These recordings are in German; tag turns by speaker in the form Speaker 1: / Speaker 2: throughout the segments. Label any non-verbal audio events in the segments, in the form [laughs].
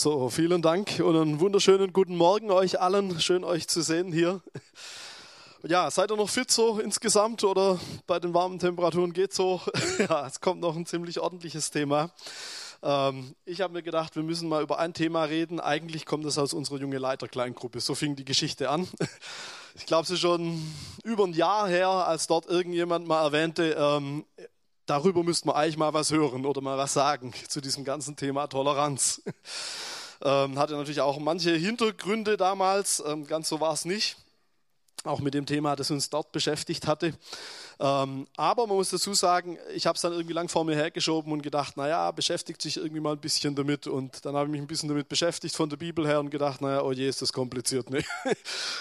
Speaker 1: So, vielen Dank und einen wunderschönen guten Morgen euch allen. Schön euch zu sehen hier. Ja, seid ihr noch fit so insgesamt oder bei den warmen Temperaturen geht so? [laughs] Ja, es kommt noch ein ziemlich ordentliches Thema. Ähm, ich habe mir gedacht, wir müssen mal über ein Thema reden. Eigentlich kommt es aus unserer junge Leiterkleingruppe. So fing die Geschichte an. [laughs] Ich glaube, es ist schon über ein Jahr her, als dort irgendjemand mal erwähnte, ähm, darüber müsste man eigentlich mal was hören oder mal was sagen [laughs] zu diesem ganzen Thema Toleranz. [laughs] Ähm, hatte natürlich auch manche Hintergründe damals, ähm, ganz so war es nicht auch mit dem Thema, das uns dort beschäftigt hatte. Ähm, aber man muss dazu sagen, ich habe es dann irgendwie lang vor mir hergeschoben und gedacht, naja, beschäftigt sich irgendwie mal ein bisschen damit. Und dann habe ich mich ein bisschen damit beschäftigt von der Bibel her und gedacht, naja, oh je, ist das kompliziert. Ne?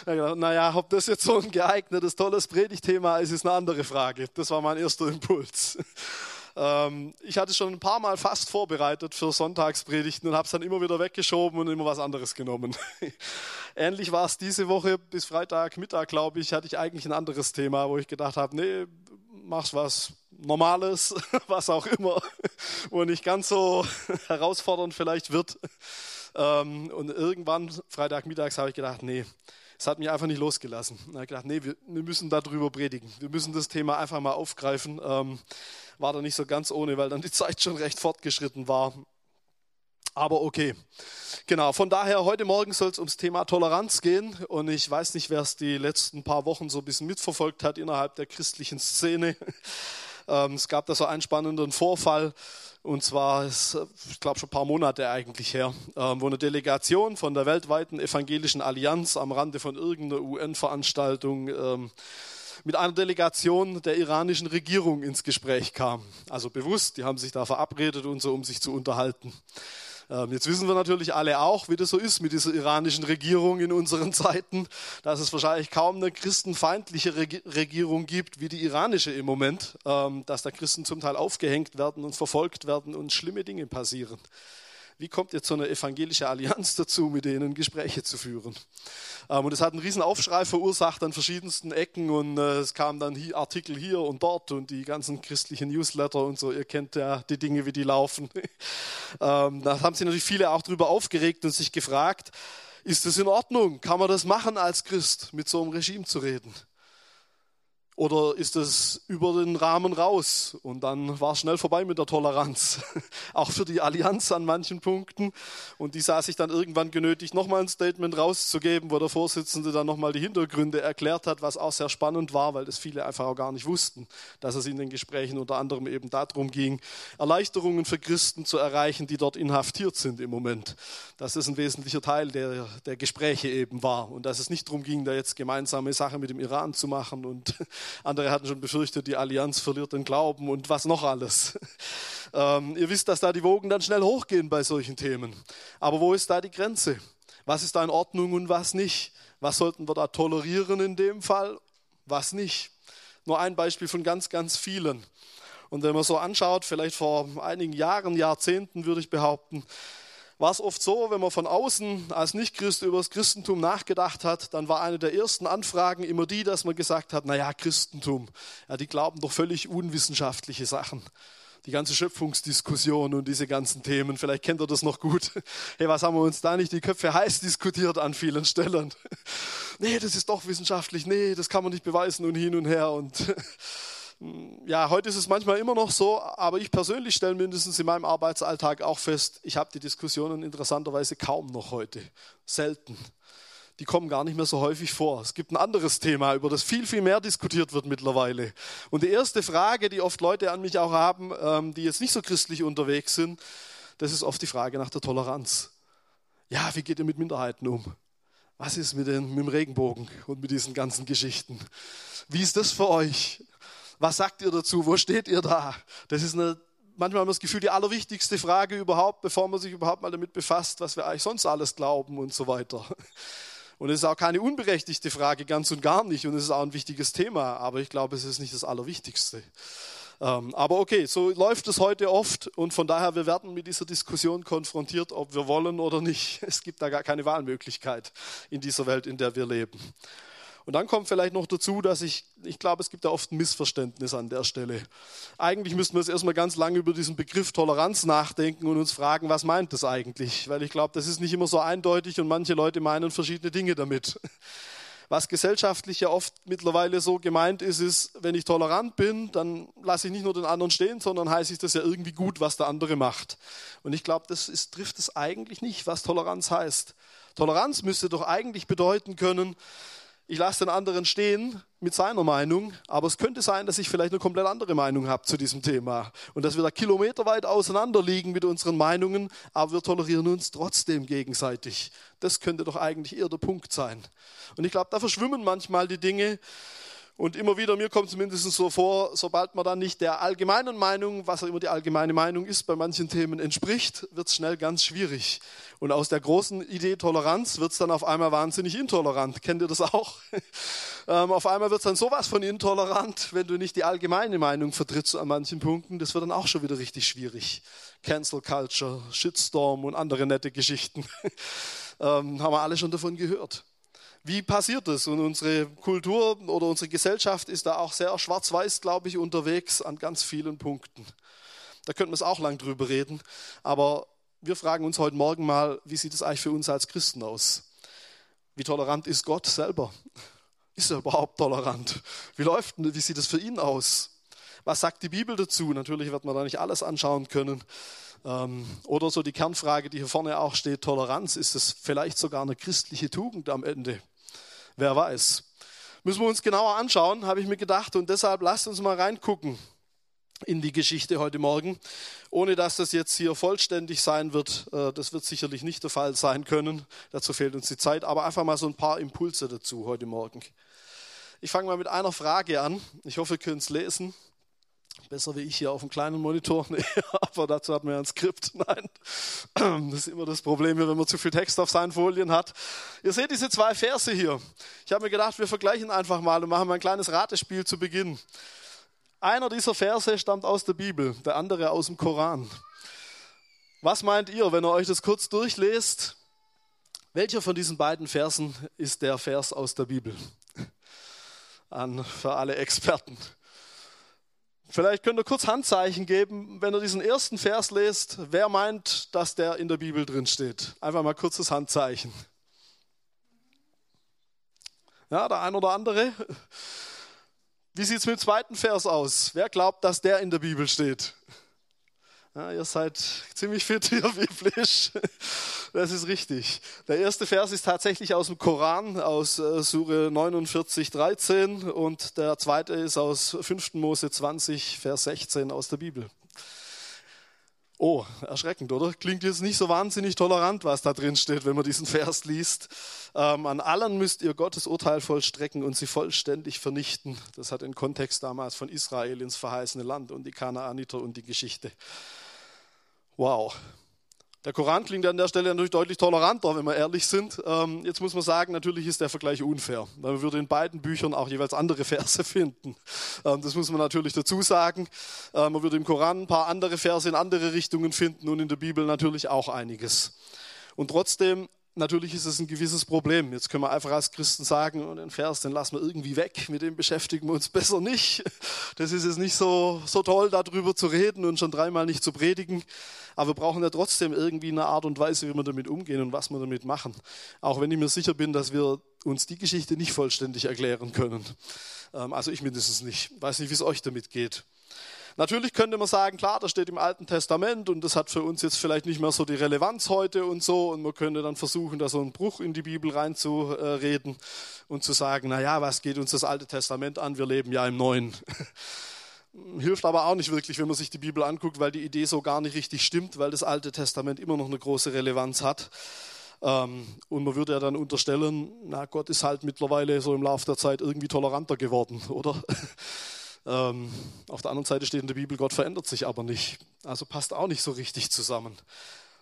Speaker 1: [laughs] naja, ob das jetzt so ein geeignetes, tolles Predigtthema ist, ist eine andere Frage. Das war mein erster Impuls. Ähm, ich hatte schon ein paar Mal fast vorbereitet für Sonntagspredigten und habe es dann immer wieder weggeschoben und immer was anderes genommen. [laughs] Ähnlich war es diese Woche bis Freitagmittag, glaube ich, hatte ich eigentlich ein anderes Thema, wo ich gedacht habe, nee, mach's was Normales, [laughs] was auch immer, [laughs] wo nicht ganz so herausfordernd vielleicht wird. Ähm, und irgendwann, Freitagmittags, habe ich gedacht, nee, es hat mich einfach nicht losgelassen. Da habe ich gedacht, nee, wir, wir, müssen darüber predigen. Wir müssen das Thema einfach mal aufgreifen. Ähm, war da nicht so ganz ohne, weil dann die [laughs] Zeit schon recht fortgeschritten war. Aber okay. Genau, von daher, heute Morgen soll es ums Thema Toleranz gehen. Und ich weiß nicht, wer es die letzten paar Wochen so ein bisschen mitverfolgt hat innerhalb der christlichen Szene. Ähm, es gab da so einen spannenden Vorfall. Und zwar ist, ich glaube, schon ein paar Monate eigentlich her, ähm, wo eine Delegation von der weltweiten evangelischen Allianz am Rande von irgendeiner UN-Veranstaltung ähm, mit einer Delegation der iranischen Regierung ins Gespräch kam. Also bewusst, die haben sich da verabredet und so, um sich zu unterhalten. Ähm, jetzt wissen wir natürlich alle auch, wie das so ist mit dieser iranischen Regierung in unseren Zeiten, dass es wahrscheinlich kaum eine christenfeindliche Regierung gibt wie die iranische im Moment, ähm, dass da Christen zum Teil aufgehängt werden und verfolgt werden und schlimme Dinge passieren. Wie kommt jetzt so eine evangelische Allianz dazu, mit denen Gespräche zu führen? Ähm, und es hat einen riesen Aufschrei verursacht an verschiedensten Ecken und äh, es kamen dann Artikel hier und dort und die ganzen christlichen Newsletter und so. Ihr kennt ja die Dinge, wie die laufen. [laughs] Ähm, da haben sich natürlich viele auch darüber aufgeregt und sich gefragt, ist das in Ordnung? Kann man das machen als Christ, mit so einem Regime zu reden? Oder ist es über den Rahmen raus? Und dann war es schnell vorbei mit der Toleranz. [laughs] Auch für die Allianz an manchen Punkten. Und die sah sich dann irgendwann genötigt, nochmal ein Statement rauszugeben, wo der Vorsitzende dann nochmal die Hintergründe erklärt hat, was auch sehr spannend war, weil das viele einfach auch gar nicht wussten, dass es in den Gesprächen unter anderem eben darum ging, Erleichterungen für Christen zu erreichen, die dort inhaftiert sind im Moment. Das ein wesentlicher Teil der, der Gespräche eben war. Und dass es nicht darum ging, da jetzt gemeinsame Sache mit dem Iran zu machen und andere hatten schon befürchtet, die Allianz verliert den Glauben und was noch alles. [laughs] Ähm, ihr wisst, dass da die Wogen dann schnell hochgehen bei solchen Themen. Aber wo ist da die Grenze? Was ist da in Ordnung und was nicht? Was sollten wir da tolerieren in dem Fall? Was nicht? Nur ein Beispiel von ganz, ganz vielen. Und wenn man so anschaut, vielleicht vor einigen Jahren, Jahrzehnten würde ich behaupten, war es oft so, wenn man von außen als Nichtchrist über das Christentum nachgedacht hat, dann war eine der ersten Anfragen immer die, dass man gesagt hat, naja, Christentum, ja, die glauben doch völlig unwissenschaftliche Sachen. Die ganze Schöpfungsdiskussion und diese ganzen Themen, vielleicht kennt ihr das noch gut. [laughs] Hey, was haben wir uns da nicht die Köpfe heiß diskutiert an vielen Stellen? [laughs] Nee, das ist doch wissenschaftlich, nee, das kann man nicht beweisen und hin und her und [laughs] ja, heute ist es manchmal immer noch so, aber ich persönlich stelle mindestens in meinem Arbeitsalltag auch fest, ich habe die Diskussionen interessanterweise kaum noch heute. Selten. Die kommen gar nicht mehr so häufig vor. Es gibt ein anderes Thema, über das viel, viel mehr diskutiert wird mittlerweile. Und die erste Frage, die oft Leute an mich auch haben, ähm, die jetzt nicht so christlich unterwegs sind, das ist oft die Frage nach der Toleranz. Ja, wie geht ihr mit Minderheiten um? Was ist mit, den, mit dem Regenbogen und mit diesen ganzen Geschichten? Wie ist das für euch? Was sagt ihr dazu? Wo steht ihr da? Das ist eine, manchmal haben wir das Gefühl, die allerwichtigste Frage überhaupt, bevor man sich überhaupt mal damit befasst, was wir eigentlich sonst alles glauben und so weiter. Und es ist auch keine unberechtigte Frage, ganz und gar nicht. Und es ist auch ein wichtiges Thema, aber ich glaube, es ist nicht das Allerwichtigste. Ähm, aber okay, so läuft es heute oft und von daher, wir werden mit dieser Diskussion konfrontiert, ob wir wollen oder nicht. [laughs] Es gibt da gar keine Wahlmöglichkeit in dieser Welt, in der wir leben. Und dann kommt vielleicht noch dazu, dass ich, ich glaube, es gibt da oft ein Missverständnis an der Stelle. Eigentlich müssten wir jetzt erstmal ganz lange über diesen Begriff Toleranz nachdenken und uns fragen, was meint das eigentlich? Weil ich glaube, das ist nicht immer so eindeutig und manche Leute meinen verschiedene Dinge damit. Was gesellschaftlich ja oft mittlerweile so gemeint ist, ist, wenn ich tolerant bin, dann lasse ich nicht nur den anderen stehen, sondern heiße ich das ja irgendwie gut, was der andere macht. Und ich glaube, das ist, trifft es eigentlich nicht, was Toleranz heißt. Toleranz müsste doch eigentlich bedeuten können, ich lasse den anderen stehen mit seiner Meinung, aber es könnte sein, dass ich vielleicht eine komplett andere Meinung habe zu diesem Thema und dass wir da kilometerweit auseinander liegen mit unseren Meinungen, aber wir tolerieren uns trotzdem gegenseitig. Das könnte doch eigentlich eher der Punkt sein. Und ich glaube, da verschwimmen manchmal die Dinge und immer wieder, mir kommt zumindest so vor, sobald man dann nicht der allgemeinen Meinung, was auch immer die allgemeine Meinung ist, bei manchen Themen entspricht, wird es schnell ganz schwierig. Und aus der großen Idee Toleranz wird es dann auf einmal wahnsinnig intolerant. Kennt ihr das auch? [laughs] ähm, auf einmal wird es dann sowas von intolerant, wenn du nicht die allgemeine Meinung vertrittst an manchen Punkten. Das wird dann auch schon wieder richtig schwierig. Cancel Culture, Shitstorm und andere nette Geschichten. [laughs] ähm, haben wir alle schon davon gehört. Wie passiert das? Und unsere Kultur oder unsere Gesellschaft ist da auch sehr schwarz-weiß, glaube ich, unterwegs an ganz vielen Punkten. Da könnten wir es auch lang drüber reden. Aber wir fragen uns heute Morgen mal, wie sieht es eigentlich für uns als Christen aus? Wie tolerant ist Gott selber? Ist er überhaupt tolerant? Wie läuft, wie sieht es für ihn aus? Was sagt die Bibel dazu? Natürlich wird man da nicht alles anschauen können. Ähm, oder so die Kernfrage, die hier vorne auch steht, Toleranz, ist es vielleicht sogar eine christliche Tugend am Ende? Wer weiß. Müssen wir uns genauer anschauen, habe ich mir gedacht. Und deshalb lasst uns mal reingucken in die Geschichte heute Morgen, ohne dass das jetzt hier vollständig sein wird. Äh, das wird sicherlich nicht der Fall sein können. Dazu fehlt uns die Zeit. Aber einfach mal so ein paar Impulse dazu heute Morgen. Ich fange mal mit einer Frage an. Ich hoffe, ihr könnt es lesen. Besser wie ich hier auf dem kleinen Monitor, [laughs] nee, aber dazu hat man ja ein Skript. [laughs] Nein, [clears throat] das ist immer das Problem, wenn man zu viel Text auf seinen Folien hat. Ihr seht diese zwei Verse hier. Ich habe mir gedacht, wir vergleichen einfach mal und machen mal ein kleines Ratespiel zu Beginn. Einer dieser Verse stammt aus der Bibel, der andere aus dem Koran. Was meint ihr, wenn ihr euch das kurz durchlest? Welcher von diesen beiden Versen ist der Vers aus der Bibel? An für alle Experten. Vielleicht könnt ihr kurz Handzeichen geben, wenn ihr diesen ersten Vers lest. Wer meint, dass der in der Bibel drin steht? Einfach mal kurzes Handzeichen. Ja, der ein oder andere. Wie sieht es mit dem zweiten Vers aus? Wer glaubt, dass der in der Bibel steht? Ja, ihr seid ziemlich fit hier [laughs] biblisch. Das ist richtig. Der erste Vers ist tatsächlich aus dem Koran, aus äh, Sure 49, 13 und der zweite ist aus 5. Mose 20, Vers 16 aus der Bibel. Oh, erschreckend, oder? Klingt jetzt nicht so wahnsinnig tolerant, was da drin steht, wenn man diesen Vers liest. Ähm, an allen müsst ihr Gottes Urteil vollstrecken und sie vollständig vernichten. Das hat den Kontext damals von Israel ins verheißene Land und die Kanaaniter und die Geschichte. Wow. Der Koran klingt an der Stelle natürlich deutlich toleranter, wenn wir ehrlich sind. Ähm, jetzt muss man sagen, natürlich ist der Vergleich unfair, weil man würde in beiden Büchern auch jeweils andere Verse [laughs] finden. Ähm, das muss man natürlich dazu sagen. Ähm, man würde im Koran ein paar andere Verse in andere Richtungen finden und in der Bibel natürlich auch einiges. Und trotzdem natürlich ist es ein gewisses Problem. Jetzt können wir einfach als Christen sagen, den Vers, den lassen wir irgendwie weg, mit dem beschäftigen wir uns [laughs] besser nicht. Das ist jetzt nicht so, so toll, darüber zu reden und schon dreimal nicht zu predigen. Aber wir brauchen ja trotzdem irgendwie eine Art und Weise, wie wir damit umgehen und was wir damit machen. Auch wenn ich mir sicher bin, dass wir uns die Geschichte nicht vollständig erklären können. Ähm, also ich mindestens nicht. Ich weiß nicht, wie es euch damit geht. Natürlich könnte man sagen, klar, das steht im Alten Testament und das hat für uns jetzt vielleicht nicht mehr so die Relevanz heute und so und man könnte dann versuchen, da so einen Bruch in die Bibel reinzureden und zu sagen, na ja, was geht uns das Alte Testament an? Wir leben ja im Neuen. [laughs] Hilft aber auch nicht wirklich, wenn man sich die Bibel anguckt, weil die Idee so gar nicht richtig stimmt, weil das Alte Testament immer noch eine große Relevanz hat. Ähm, und man würde ja dann unterstellen, na Gott ist halt mittlerweile so im Laufe der Zeit irgendwie toleranter geworden, [laughs] oder? Ähm, auf der anderen Seite steht in der Bibel, Gott verändert sich aber nicht. Also passt auch nicht so richtig zusammen.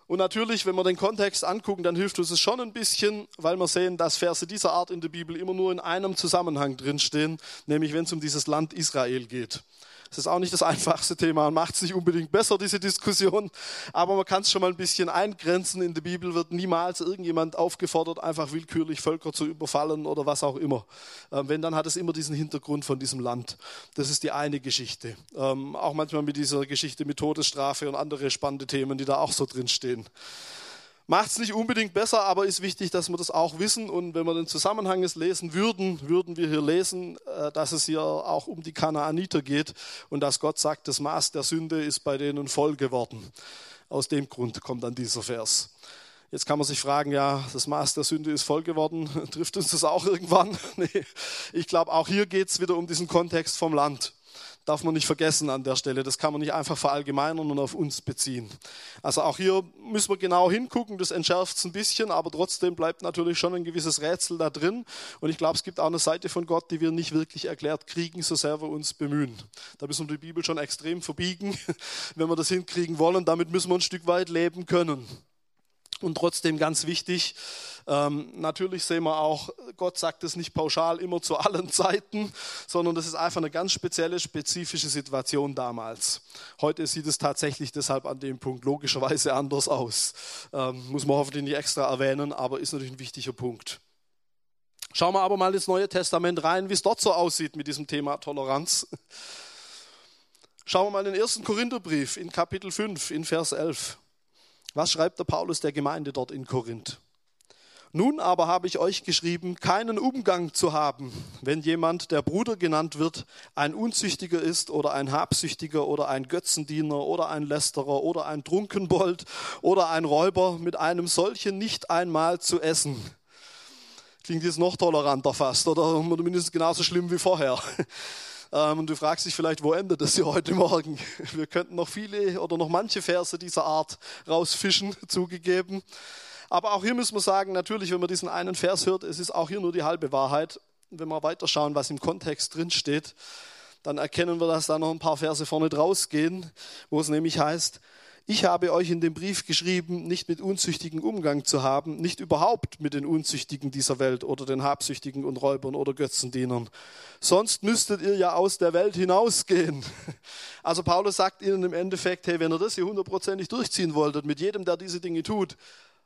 Speaker 1: Und natürlich, wenn wir den Kontext angucken, dann hilft uns es schon ein bisschen, weil wir sehen, dass Verse dieser Art in der Bibel immer nur in einem Zusammenhang drinstehen, nämlich wenn es um dieses Land Israel geht. Es ist auch nicht das einfachste Thema und macht es nicht unbedingt besser, diese Diskussion. Aber man kann es schon mal ein bisschen eingrenzen. In der Bibel wird niemals irgendjemand aufgefordert, einfach willkürlich Völker zu überfallen oder was auch immer. Ähm, wenn, dann hat es immer diesen Hintergrund von diesem Land. Das ist die eine Geschichte. Ähm, auch manchmal mit dieser Geschichte mit Todesstrafe und andere spannende Themen, die da auch so drin stehen. Macht es nicht unbedingt besser, aber ist wichtig, dass wir das auch wissen. Und wenn wir den Zusammenhang jetzt lesen würden, würden wir hier lesen, äh, dass es hier auch um die Kanaaniter geht und dass Gott sagt, das Maß der Sünde ist bei denen voll geworden. Aus dem Grund kommt dann dieser Vers. Jetzt kann man sich fragen, ja, das Maß der Sünde ist voll geworden. [laughs] Trifft uns das auch irgendwann? [laughs] Nee. Ich glaube, auch hier geht es wieder um diesen Kontext vom Land darf man nicht vergessen an der Stelle. Das kann man nicht einfach verallgemeinern und auf uns beziehen. Also auch hier müssen wir genau hingucken, das entschärft es ein bisschen, aber trotzdem bleibt natürlich schon ein gewisses Rätsel da drin. Und ich glaube, es gibt auch eine Seite von Gott, die wir nicht wirklich erklärt kriegen, so sehr wir uns bemühen. Da müssen wir die Bibel schon extrem verbiegen, [laughs] wenn wir das hinkriegen wollen. Damit müssen wir ein Stück weit leben können. Und trotzdem ganz wichtig, ähm, natürlich sehen wir auch, Gott sagt es nicht pauschal immer zu allen [laughs] Zeiten, sondern das ist einfach eine ganz spezielle, spezifische Situation damals. Heute sieht es tatsächlich deshalb an dem Punkt logischerweise anders aus. Ähm, muss man hoffentlich nicht extra erwähnen, aber ist natürlich ein wichtiger Punkt. Schauen wir aber mal ins Neue Testament rein, wie es dort so aussieht mit diesem Thema Toleranz. Schauen wir mal in den ersten Korintherbrief in Kapitel 5, in Vers 11. Was schreibt der Paulus der Gemeinde dort in Korinth? Nun aber habe ich euch geschrieben, keinen Umgang zu haben, wenn jemand, der Bruder genannt wird, ein Unzüchtiger ist oder ein Habsüchtiger oder ein Götzendiener oder ein Lästerer oder ein Trunkenbold oder ein Räuber, mit einem solchen nicht einmal zu essen. Klingt jetzt noch toleranter fast oder mindestens genauso schlimm wie vorher. Ähm, und du fragst dich vielleicht, wo endet das hier heute Morgen? [laughs] Wir könnten noch viele oder noch manche Verse dieser Art rausfischen, [laughs] zugegeben. Aber auch hier müssen wir sagen, natürlich, wenn man diesen einen Vers hört, es ist auch hier nur die halbe Wahrheit. Wenn wir weiterschauen, was im Kontext drin steht, dann erkennen wir, dass da noch ein paar Verse vorne draus gehen, wo es nämlich heißt, ich habe euch in dem Brief geschrieben, nicht mit Unzüchtigen Umgang zu haben, nicht überhaupt mit den Unzüchtigen dieser Welt oder den Habsüchtigen und Räubern oder Götzendienern. Sonst müsstet ihr ja aus der Welt hinausgehen. [laughs] Also Paulus sagt ihnen im Endeffekt, hey, wenn ihr das hier hundertprozentig durchziehen wolltet, mit jedem, der diese Dinge tut,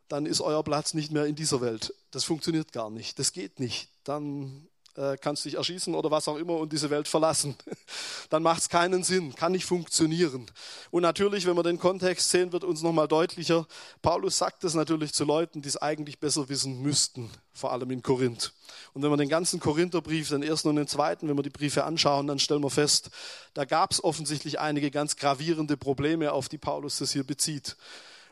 Speaker 1: dann ist euer Platz nicht mehr in dieser Welt. Das funktioniert gar nicht. Das geht nicht. Dann kannst dich erschießen oder was auch immer und diese Welt verlassen. [laughs] Dann macht es keinen Sinn, kann nicht funktionieren. Und natürlich, wenn wir den Kontext sehen, wird uns nochmal deutlicher, Paulus sagt es natürlich zu Leuten, die es eigentlich besser wissen müssten, vor allem in Korinth. Und wenn wir den ganzen Korintherbrief, den ersten und den zweiten, wenn wir die Briefe anschauen, dann stellen wir fest, da gab es offensichtlich einige ganz gravierende Probleme, auf die Paulus das hier bezieht.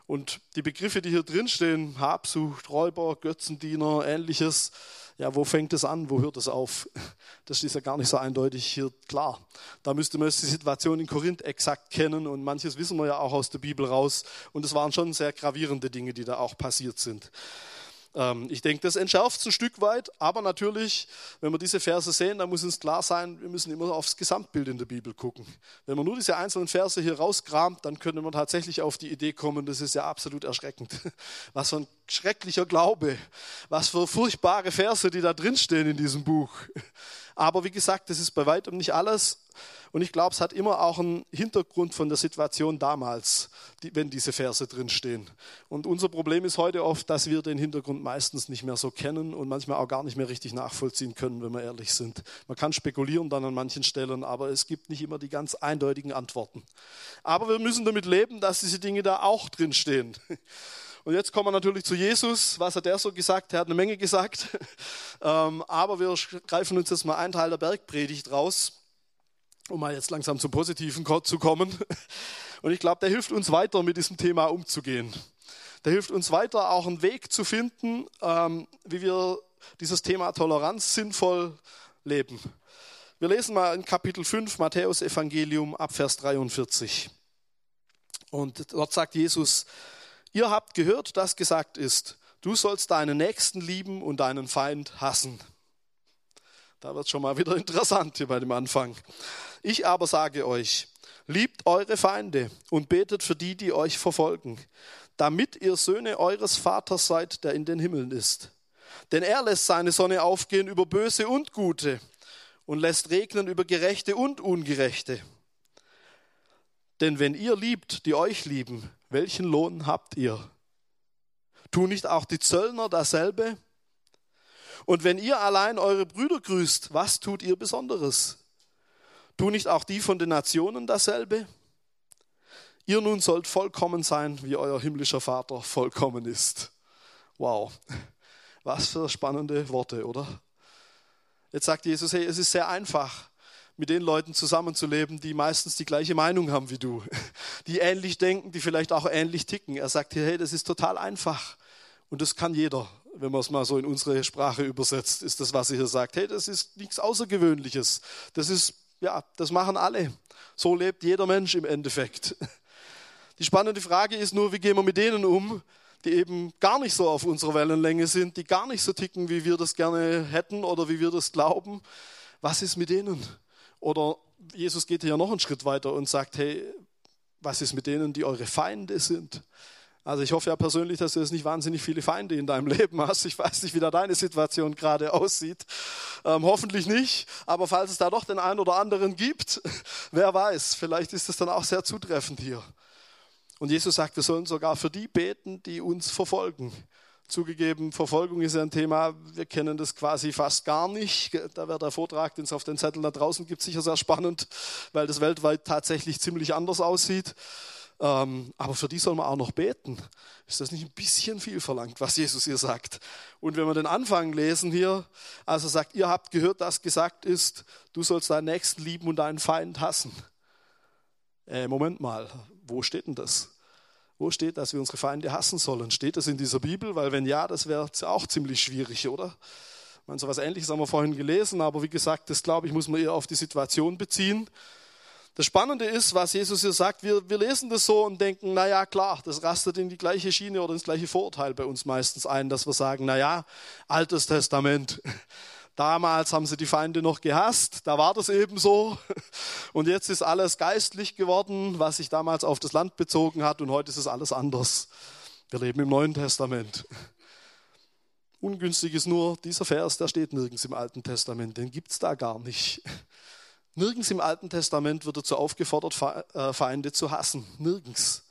Speaker 1: Und die Begriffe, die hier drinstehen, Habsucht, Räuber, Götzendiener, ähnliches, ja, wo fängt es an, wo hört es auf? Das ist ja gar nicht so eindeutig hier klar. Da müsste man die Situation in Korinth exakt kennen und manches wissen wir ja auch aus der Bibel raus. Und es waren schon sehr gravierende Dinge, die da auch passiert sind. Ähm, ich denke, das entschärft es ein Stück weit, aber natürlich, wenn wir diese Verse sehen, dann muss uns klar sein, wir müssen immer aufs Gesamtbild in der Bibel gucken. Wenn man nur diese einzelnen Verse hier rauskramt, dann könnte man tatsächlich auf die Idee kommen, das ist ja absolut erschreckend. [laughs] Was für ein schrecklicher Glaube, was für furchtbare Verse, die da drinstehen in diesem Buch. Aber wie gesagt, das ist bei weitem nicht alles. Und ich glaube, es hat immer auch einen Hintergrund von der Situation damals, die, wenn diese Verse drinstehen. Und unser Problem ist heute oft, dass wir den Hintergrund meistens nicht mehr so kennen und manchmal auch gar nicht mehr richtig nachvollziehen können, wenn wir ehrlich sind. Man kann spekulieren dann an manchen Stellen, aber es gibt nicht immer die ganz eindeutigen Antworten. Aber wir müssen damit leben, dass diese Dinge da auch drinstehen. [laughs] Und jetzt kommen wir natürlich zu Jesus. Was hat er so gesagt? Er hat eine Menge gesagt. [laughs] Ähm, aber wir greifen uns jetzt mal einen Teil der Bergpredigt raus, um mal jetzt langsam zum Positiven zu kommen. [laughs] Und ich glaube, der hilft uns weiter, mit diesem Thema umzugehen. Der hilft uns weiter, auch einen Weg zu finden, ähm, wie wir dieses Thema Toleranz sinnvoll leben. Wir lesen mal in Kapitel 5 Matthäus Evangelium ab Vers 43. Und dort sagt Jesus, Ihr habt gehört, dass gesagt ist, du sollst deinen Nächsten lieben und deinen Feind hassen. Da wird es schon mal wieder [laughs] interessant hier bei dem Anfang. Ich aber sage euch, liebt eure Feinde und betet für die, die euch verfolgen, damit ihr Söhne eures Vaters seid, der in den Himmeln ist. Denn er lässt seine Sonne aufgehen über Böse und Gute und lässt regnen über Gerechte und Ungerechte. Denn wenn ihr liebt, die euch lieben, welchen Lohn habt ihr? Tun nicht auch die Zöllner dasselbe? Und wenn ihr allein eure Brüder grüßt, was tut ihr Besonderes? Tun nicht auch die von den Nationen dasselbe? Ihr nun sollt vollkommen sein, wie euer himmlischer Vater vollkommen ist. Wow, was für spannende Worte, oder? Jetzt sagt Jesus, hey, es ist sehr einfach, mit den Leuten zusammenzuleben, die meistens die gleiche Meinung haben wie du, [laughs] die ähnlich denken, die vielleicht auch ähnlich ticken. Er sagt hier, hey, das ist total einfach und das kann jeder. Wenn man es mal so in unsere Sprache übersetzt, ist das, was er hier sagt. Hey, das ist nichts Außergewöhnliches. Das ist, ja, das machen alle. So lebt jeder Mensch im Endeffekt. [laughs] Die spannende Frage ist nur, wie gehen wir mit denen um, die eben gar nicht so auf unserer Wellenlänge sind, die gar nicht so ticken, wie wir das gerne hätten oder wie wir das glauben. Was ist mit denen? Oder Jesus geht ja noch einen Schritt weiter und sagt, hey, was ist mit denen, die eure Feinde sind? Also ich hoffe ja persönlich, dass du jetzt nicht wahnsinnig viele Feinde in deinem [laughs] Leben hast. Ich weiß nicht, wie da deine Situation gerade aussieht. Ähm, hoffentlich nicht. Aber falls es da doch den einen oder anderen gibt, [laughs] wer weiß, vielleicht ist es dann auch sehr zutreffend hier. Und Jesus sagt, wir sollen sogar für die beten, die uns verfolgen. Zugegeben, Verfolgung ist ja ein Thema, wir kennen das quasi fast gar nicht. Da wäre der Vortrag, den es auf den Zetteln da draußen gibt, sicher sehr spannend, weil das weltweit tatsächlich ziemlich anders aussieht. Ähm, aber für die soll man auch noch beten. Ist das nicht ein bisschen viel verlangt, was Jesus hier sagt? Und wenn wir den Anfang lesen hier, also sagt, ihr habt gehört, dass gesagt ist, du sollst deinen Nächsten lieben und deinen Feind hassen. Äh, Moment mal, wo steht denn das? Wo steht, dass wir unsere Feinde hassen sollen? Steht das in dieser Bibel? Weil wenn ja, das wäre auch ziemlich schwierig, oder? Ich meine, so etwas Ähnliches haben wir vorhin gelesen, aber wie gesagt, das glaube ich, muss man eher auf die Situation beziehen. Das Spannende ist, was Jesus hier sagt, wir, wir lesen das so und denken, naja, klar, das rastet in die gleiche Schiene oder ins gleiche Vorurteil bei uns meistens ein, dass wir sagen, naja, Altes Testament. [laughs] Damals haben sie die Feinde noch gehasst, da war das eben so. Und jetzt ist alles geistlich geworden, was sich damals auf das Land bezogen hat und heute ist es alles anders. Wir leben im Neuen Testament. Ungünstig ist nur, dieser Vers, der steht nirgends im Alten Testament, den gibt es da gar nicht. Nirgends im Alten Testament wird dazu aufgefordert, äh, Feinde zu hassen. Nirgends.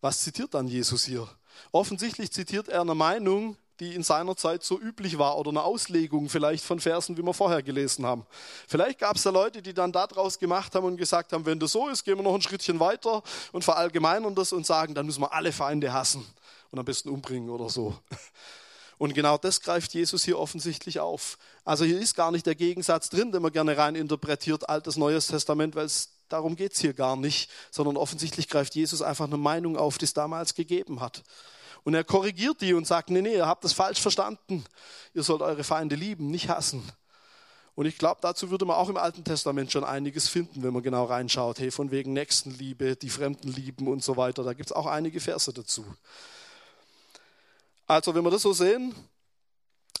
Speaker 1: Was zitiert dann Jesus hier? Offensichtlich zitiert er eine Meinung, die in seiner Zeit so üblich war oder eine Auslegung vielleicht von Versen, wie wir vorher gelesen haben. Vielleicht gab es da Leute, die dann daraus gemacht haben und gesagt haben, wenn das so ist, gehen wir noch ein Schrittchen weiter und verallgemeinern das und sagen, dann müssen wir alle Feinde hassen und am besten umbringen oder so. Und genau das greift Jesus hier offensichtlich auf. Also hier ist gar nicht der Gegensatz drin, den man gerne rein interpretiert, altes, neues Testament, weil es darum geht es hier gar nicht, sondern offensichtlich greift Jesus einfach eine Meinung auf, die es damals gegeben hat. Und er korrigiert die und sagt, nee, nee, ihr habt das falsch verstanden. Ihr sollt eure Feinde lieben, nicht hassen. Und ich glaube, dazu würde man auch im Alten Testament schon einiges finden, wenn man genau reinschaut. Hey, von wegen Nächstenliebe, die Fremden lieben und so weiter. Da gibt es auch einige Verse dazu. Also, wenn wir das so sehen,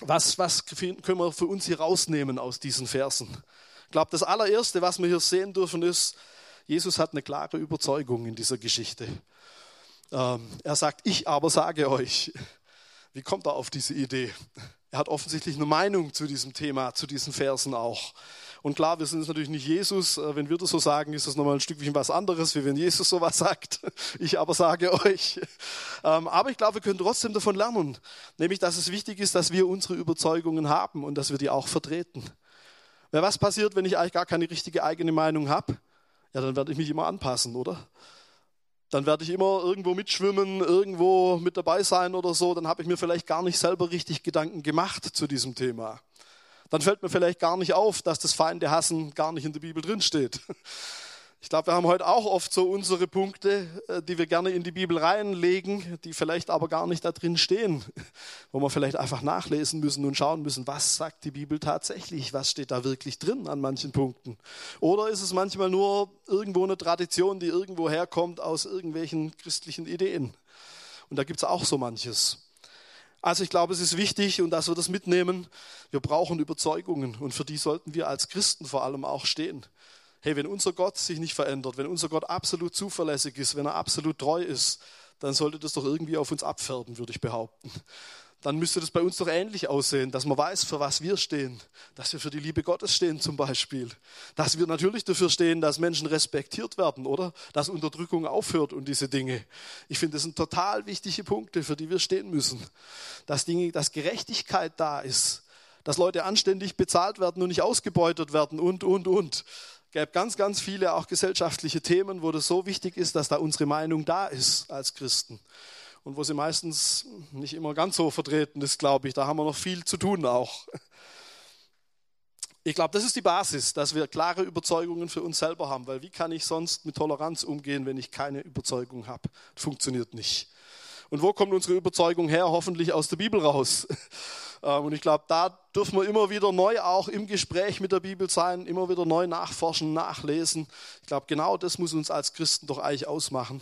Speaker 1: was, was können wir für uns hier rausnehmen aus diesen Versen? Ich glaube, das allererste, was wir hier sehen dürfen, ist, Jesus hat eine klare Überzeugung in dieser Geschichte. Ähm, er sagt, ich aber sage euch. Wie kommt er auf diese Idee? Er hat offensichtlich eine Meinung zu diesem Thema, zu diesen Versen auch. Und klar, wir sind jetzt natürlich nicht Jesus. Äh, wenn wir das so sagen, ist das nochmal ein Stückchen was anderes, wie wenn Jesus sowas [laughs] sagt. Ich aber sage euch. Ähm, aber ich glaube, wir können trotzdem davon lernen. Nämlich, dass es wichtig ist, dass wir unsere Überzeugungen haben und dass wir die auch vertreten. Weil was passiert, wenn ich eigentlich gar keine richtige eigene Meinung habe? Ja, dann werde ich mich immer anpassen, oder? Dann werde ich immer irgendwo mitschwimmen, irgendwo mit dabei sein oder so, dann habe ich mir vielleicht gar nicht selber richtig Gedanken gemacht zu diesem Thema. Dann fällt mir vielleicht gar nicht auf, dass das Feinde hassen gar nicht in der Bibel drinsteht. [laughs] Ich glaube, wir haben heute auch oft so unsere Punkte, äh, die wir gerne in die Bibel reinlegen, die vielleicht aber gar nicht da drin stehen, [laughs] wo wir vielleicht einfach nachlesen müssen und schauen müssen, was sagt die Bibel tatsächlich, was steht da wirklich drin an manchen Punkten. Oder ist es manchmal nur irgendwo eine Tradition, die irgendwo herkommt aus irgendwelchen christlichen Ideen. Und da gibt es auch so manches. Also ich glaube, es ist wichtig und dass wir das mitnehmen. Wir brauchen Überzeugungen und für die sollten wir als Christen vor allem auch stehen hey, wenn unser Gott sich nicht verändert, wenn unser Gott absolut zuverlässig ist, wenn er absolut treu ist, dann sollte das doch irgendwie auf uns abfärben, würde ich behaupten. dann müsste das bei uns doch ähnlich aussehen, dass man weiß, für was wir stehen, dass wir für die Liebe Gottes stehen zum Beispiel, dass wir natürlich dafür stehen, dass Menschen respektiert werden, oder? Dass Unterdrückung aufhört und diese Dinge. Ich finde, das sind total wichtige Punkte, für die wir stehen müssen. Dass, Dinge, dass Gerechtigkeit da ist, dass Leute anständig bezahlt werden und nicht ausgebeutet werden und, und, und. Gäbe ganz, ganz viele auch gesellschaftliche Themen, wo das so wichtig ist, dass da unsere Meinung da ist als Christen und wo sie meistens nicht immer ganz so vertreten ist, glaube ich. Da haben wir noch viel zu tun auch. Ich glaube, das ist die Basis, dass wir klare Überzeugungen für uns selber haben, weil wie kann ich sonst mit Toleranz umgehen, wenn ich keine Überzeugung habe? Funktioniert nicht. Und wo kommt unsere Überzeugung her? Hoffentlich aus der Bibel raus. [laughs] Ähm, und ich glaube, da dürfen wir immer wieder neu auch im Gespräch mit der Bibel sein, immer wieder neu nachforschen, nachlesen. Ich glaube, genau das muss uns als Christen doch eigentlich ausmachen.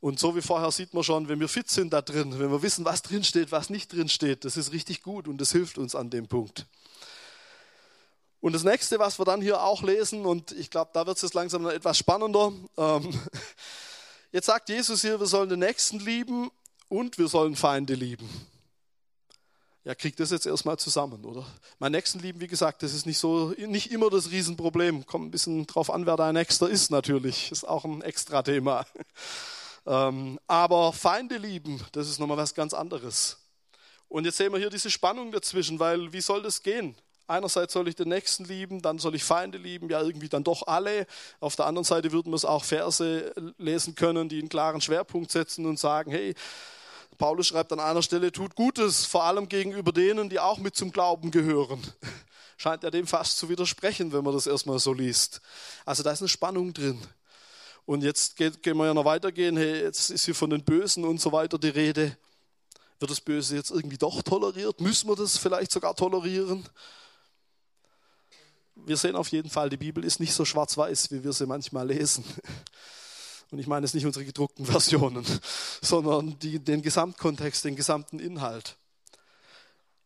Speaker 1: Und so wie vorher sieht man schon, wenn wir fit sind da drin, wenn wir wissen, was drin steht, was nicht drin steht, das ist richtig gut und das hilft uns an dem Punkt. Und das nächste, was wir dann hier auch lesen, und ich glaube, da wird es jetzt langsam etwas spannender. Ähm, [laughs] jetzt sagt Jesus hier, wir sollen den Nächsten lieben und wir sollen Feinde lieben. Ja, kriegt das jetzt erstmal zusammen, oder? Mein Nächsten lieben, wie gesagt, das ist nicht so, nicht immer das Riesenproblem. Kommt ein bisschen drauf an, wer dein Nächster ist, natürlich. Ist auch ein extra Thema. [laughs] Ähm, aber Feinde lieben, das ist nochmal was ganz anderes. Und jetzt sehen wir hier diese Spannung dazwischen, weil wie soll das gehen? Einerseits soll ich den Nächsten lieben, dann soll ich Feinde lieben, ja irgendwie dann doch alle. Auf der anderen Seite würden wir es auch Verse lesen können, die einen klaren Schwerpunkt setzen und sagen, hey, Paulus schreibt an einer Stelle, tut Gutes, vor allem gegenüber denen, die auch mit zum Glauben gehören. [laughs] Scheint ja dem fast zu widersprechen, wenn man das erstmal so liest. Also da ist eine Spannung drin. Und jetzt geht, gehen wir ja noch weitergehen, hey, jetzt ist hier von den Bösen und so weiter die Rede. Wird das Böse jetzt irgendwie doch toleriert? Müssen wir das vielleicht sogar tolerieren? Wir sehen auf jeden Fall, die Bibel ist nicht so schwarz-weiß, wie wir sie manchmal lesen. [laughs] Und ich meine jetzt nicht unsere gedruckten [laughs] Versionen, sondern die, den Gesamtkontext, den gesamten Inhalt.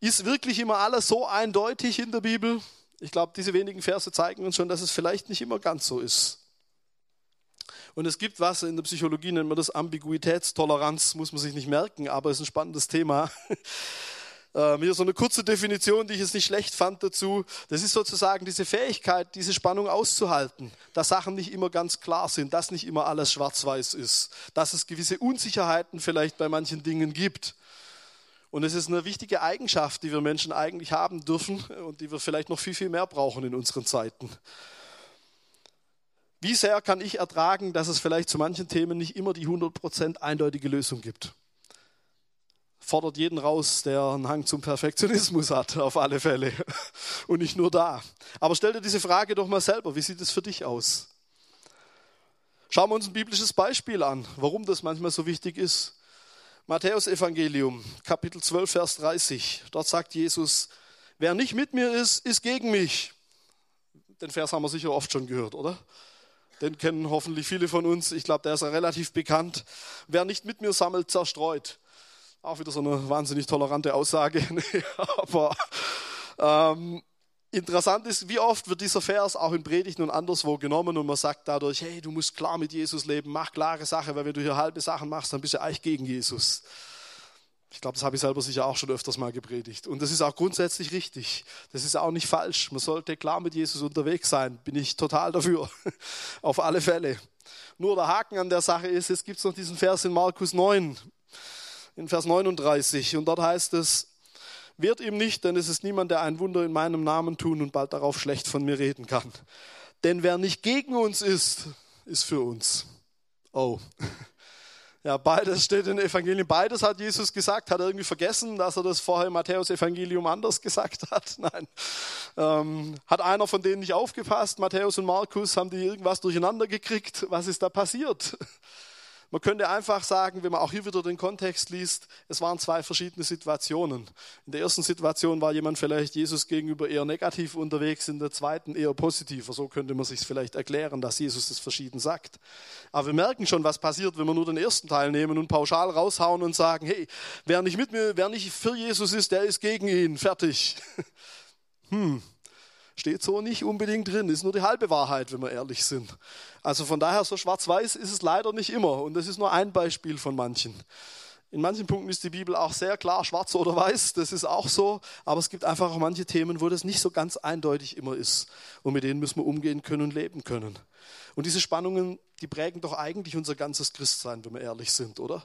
Speaker 1: Ist wirklich immer alles so eindeutig in der Bibel? Ich glaube, diese wenigen Verse zeigen uns schon, dass es vielleicht nicht immer ganz so ist. Und es gibt was, in der Psychologie nennt man das Ambiguitätstoleranz, muss man sich nicht merken, aber es ist ein spannendes Thema. Ähm, hier so eine kurze Definition, die ich jetzt nicht schlecht fand dazu. Das ist sozusagen diese Fähigkeit, diese Spannung auszuhalten, dass Sachen nicht immer ganz klar sind, dass nicht immer alles schwarz-weiß ist, dass es gewisse Unsicherheiten vielleicht bei manchen Dingen gibt. Und es ist eine wichtige Eigenschaft, die wir Menschen eigentlich haben dürfen und die wir vielleicht noch viel, viel mehr brauchen in unseren Zeiten. Wie sehr kann ich ertragen, dass es vielleicht zu manchen Themen nicht immer die 100% eindeutige Lösung gibt? Fordert jeden raus, der einen Hang zum Perfektionismus hat, [laughs] auf alle Fälle. Und nicht nur da. Aber stell dir diese Frage doch mal selber. Wie sieht es für dich aus? Schauen wir uns ein biblisches Beispiel an, warum das manchmal so wichtig ist. Matthäus Evangelium, Kapitel 12, Vers 30. Dort sagt Jesus, wer nicht mit mir ist, ist gegen mich. Den Vers haben wir sicher oft schon gehört, oder? Den kennen hoffentlich viele von uns. Ich glaube, der ist relativ bekannt. Wer nicht mit mir sammelt, zerstreut. Auch wieder so eine wahnsinnig tolerante Aussage. [laughs] Aber ähm, interessant ist, wie oft wird dieser Vers auch in Predigten und anderswo genommen und man sagt dadurch, hey, du musst klar mit Jesus leben, mach klare Sache, weil wenn du hier halbe Sachen machst, dann bist du eigentlich gegen Jesus. Ich glaube, das habe ich selber sicher auch schon öfters mal gepredigt. Und das ist auch grundsätzlich richtig. Das ist auch nicht falsch. Man sollte klar mit Jesus unterwegs sein. Bin ich total dafür. [laughs] Auf alle Fälle. Nur der Haken an der Sache ist, es gibt noch diesen Vers in Markus 9, in Vers 39. Und dort heißt es, wird ihm nicht, denn es ist niemand, der ein Wunder in meinem Namen tun und bald darauf schlecht von mir reden kann. Denn wer nicht gegen uns ist, ist für uns. Oh. [laughs] Ja, beides steht in Evangelien. Beides hat Jesus gesagt. Hat er irgendwie vergessen, dass er das vorher im Matthäus-Evangelium anders gesagt hat? [laughs] Nein. Ähm, hat einer von denen nicht aufgepasst? Matthäus und Markus, haben die irgendwas durcheinander gekriegt? Was ist da passiert? [laughs] Man könnte einfach sagen, wenn man auch hier wieder den Kontext liest, es waren zwei verschiedene Situationen. In der ersten Situation war jemand vielleicht Jesus gegenüber eher negativ unterwegs, in der zweiten eher positiver. So könnte man sich vielleicht erklären, dass Jesus das verschieden sagt. Aber wir merken schon, was passiert, wenn wir nur den ersten Teil nehmen und pauschal raushauen und sagen, hey, wer nicht mit mir, wer nicht für Jesus ist, der ist gegen ihn. Fertig. [laughs] Hm, Steht so nicht unbedingt drin, ist nur die halbe Wahrheit, wenn wir ehrlich sind. Also von daher, so schwarz-weiß ist es leider nicht immer. Und das ist nur ein Beispiel von manchen. In manchen Punkten ist die Bibel auch sehr klar, schwarz oder weiß, das ist auch so. Aber es gibt einfach auch manche Themen, wo das nicht so ganz eindeutig immer ist. Und mit denen müssen wir umgehen können und leben können. Und diese Spannungen, die prägen doch eigentlich unser ganzes Christsein, wenn wir ehrlich sind, oder?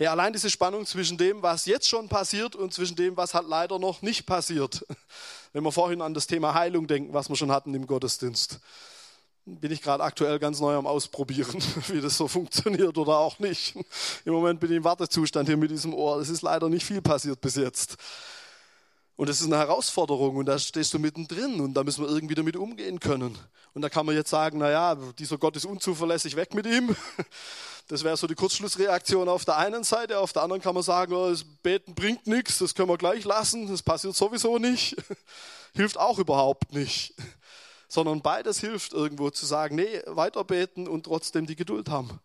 Speaker 1: Ja, allein diese Spannung zwischen dem, was jetzt schon passiert und zwischen dem, was halt leider noch nicht passiert. [laughs] Wenn wir vorhin an das Thema Heilung denken, was wir schon hatten im Gottesdienst bin ich gerade aktuell ganz neu am Ausprobieren, [laughs] wie das so funktioniert oder auch nicht. Im Moment bin ich im Wartezustand hier mit diesem Ohr. Es ist leider nicht viel passiert bis jetzt. Und es ist eine Herausforderung und da stehst du mittendrin und da müssen wir irgendwie damit umgehen können. Und da kann man jetzt sagen, naja, dieser Gott ist unzuverlässig, weg mit ihm. [laughs] Das wäre so die Kurzschlussreaktion auf der einen Seite. Auf der anderen kann man sagen, oh, das Beten bringt nichts, das können wir gleich lassen, das passiert sowieso nicht. [laughs] Hilft auch überhaupt nicht [laughs] sondern beides hilft irgendwo zu sagen, nee, weiterbeten und trotzdem die Geduld haben.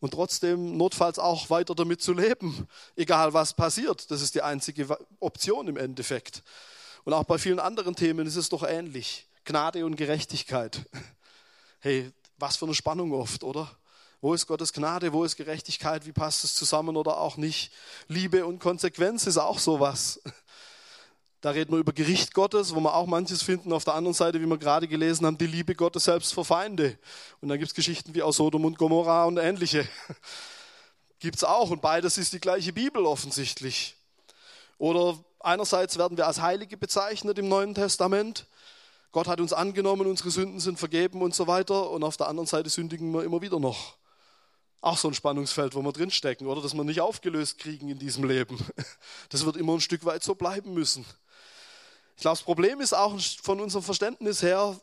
Speaker 1: Und trotzdem notfalls auch weiter damit zu leben, egal was passiert. Das ist die einzige Option im Endeffekt. Und auch bei vielen anderen Themen ist es doch ähnlich. Gnade und Gerechtigkeit. [laughs] Hey, was für eine Spannung oft, oder? Wo ist Gottes Gnade? Wo ist Gerechtigkeit? Wie passt es zusammen oder auch nicht? Liebe und Konsequenz ist auch sowas. Da reden wir über Gericht Gottes, wo wir auch manches finden. Auf der anderen Seite, wie wir gerade gelesen haben, die Liebe Gottes selbst vor Feinde. Und dann gibt es Geschichten wie aus Sodom und Gomorra und ähnliche. [laughs] Gibt es auch. Und beides ist die gleiche Bibel offensichtlich. Oder einerseits werden wir als Heilige bezeichnet im Neuen Testament. Gott hat uns angenommen, unsere Sünden sind vergeben und so weiter. Und auf der anderen Seite sündigen wir immer wieder noch. Auch so ein Spannungsfeld, wo wir drinstecken, oder? Dass wir nicht aufgelöst kriegen in diesem Leben. [laughs] Das wird immer ein Stück weit so bleiben müssen. Ich glaube, das Problem ist auch von unserem Verständnis her,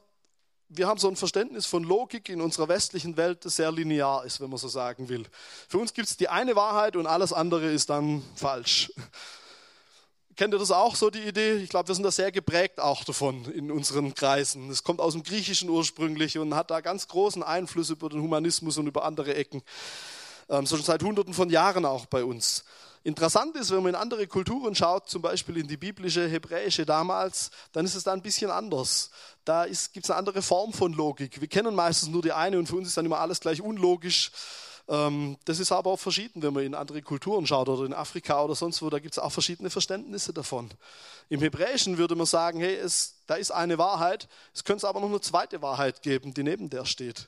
Speaker 1: wir haben so ein Verständnis von Logik in unserer westlichen Welt, das sehr linear ist, wenn man so sagen will. Für uns gibt es die eine Wahrheit und alles andere ist dann falsch. Kennt ihr das auch, so die Idee? Ich glaube, wir sind da sehr geprägt auch davon in unseren Kreisen. Es kommt aus dem Griechischen ursprünglich und hat da ganz großen Einfluss über den Humanismus und über andere Ecken. Ähm, schon seit Hunderten von Jahren auch bei uns. Interessant ist, wenn man in andere Kulturen schaut, zum Beispiel in die biblische, hebräische damals, dann ist es da ein bisschen anders. Da gibt es eine andere Form von Logik. Wir kennen meistens nur die eine und für uns ist dann immer alles gleich unlogisch. Ähm, das ist aber auch verschieden, wenn man in andere Kulturen schaut oder in Afrika oder sonst wo, da gibt es auch verschiedene Verständnisse davon. Im Hebräischen würde man sagen, hey, es, da ist eine Wahrheit, es könnte aber noch eine zweite Wahrheit geben, die neben der steht.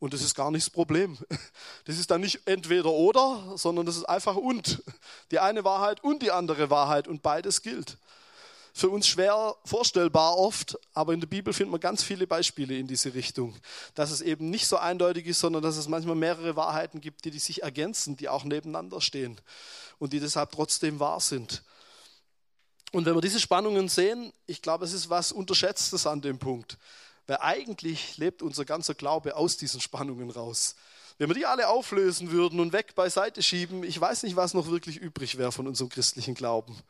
Speaker 1: Und das ist gar nicht das Problem. [laughs] Das ist dann nicht entweder oder, sondern das ist einfach und. Die eine Wahrheit und die andere Wahrheit und beides gilt. Für uns schwer vorstellbar oft, aber in der Bibel findet man ganz viele Beispiele in diese Richtung. Dass es eben nicht so eindeutig ist, sondern dass es manchmal mehrere Wahrheiten gibt, die, die sich ergänzen, die auch nebeneinander stehen und die deshalb trotzdem wahr sind. Und wenn wir diese Spannungen sehen, ich glaube, es ist was Unterschätztes an dem Punkt. Weil eigentlich lebt unser ganzer Glaube aus diesen Spannungen raus. Wenn wir die alle auflösen würden und weg beiseite schieben, ich weiß nicht, was noch wirklich übrig wäre von unserem christlichen Glauben.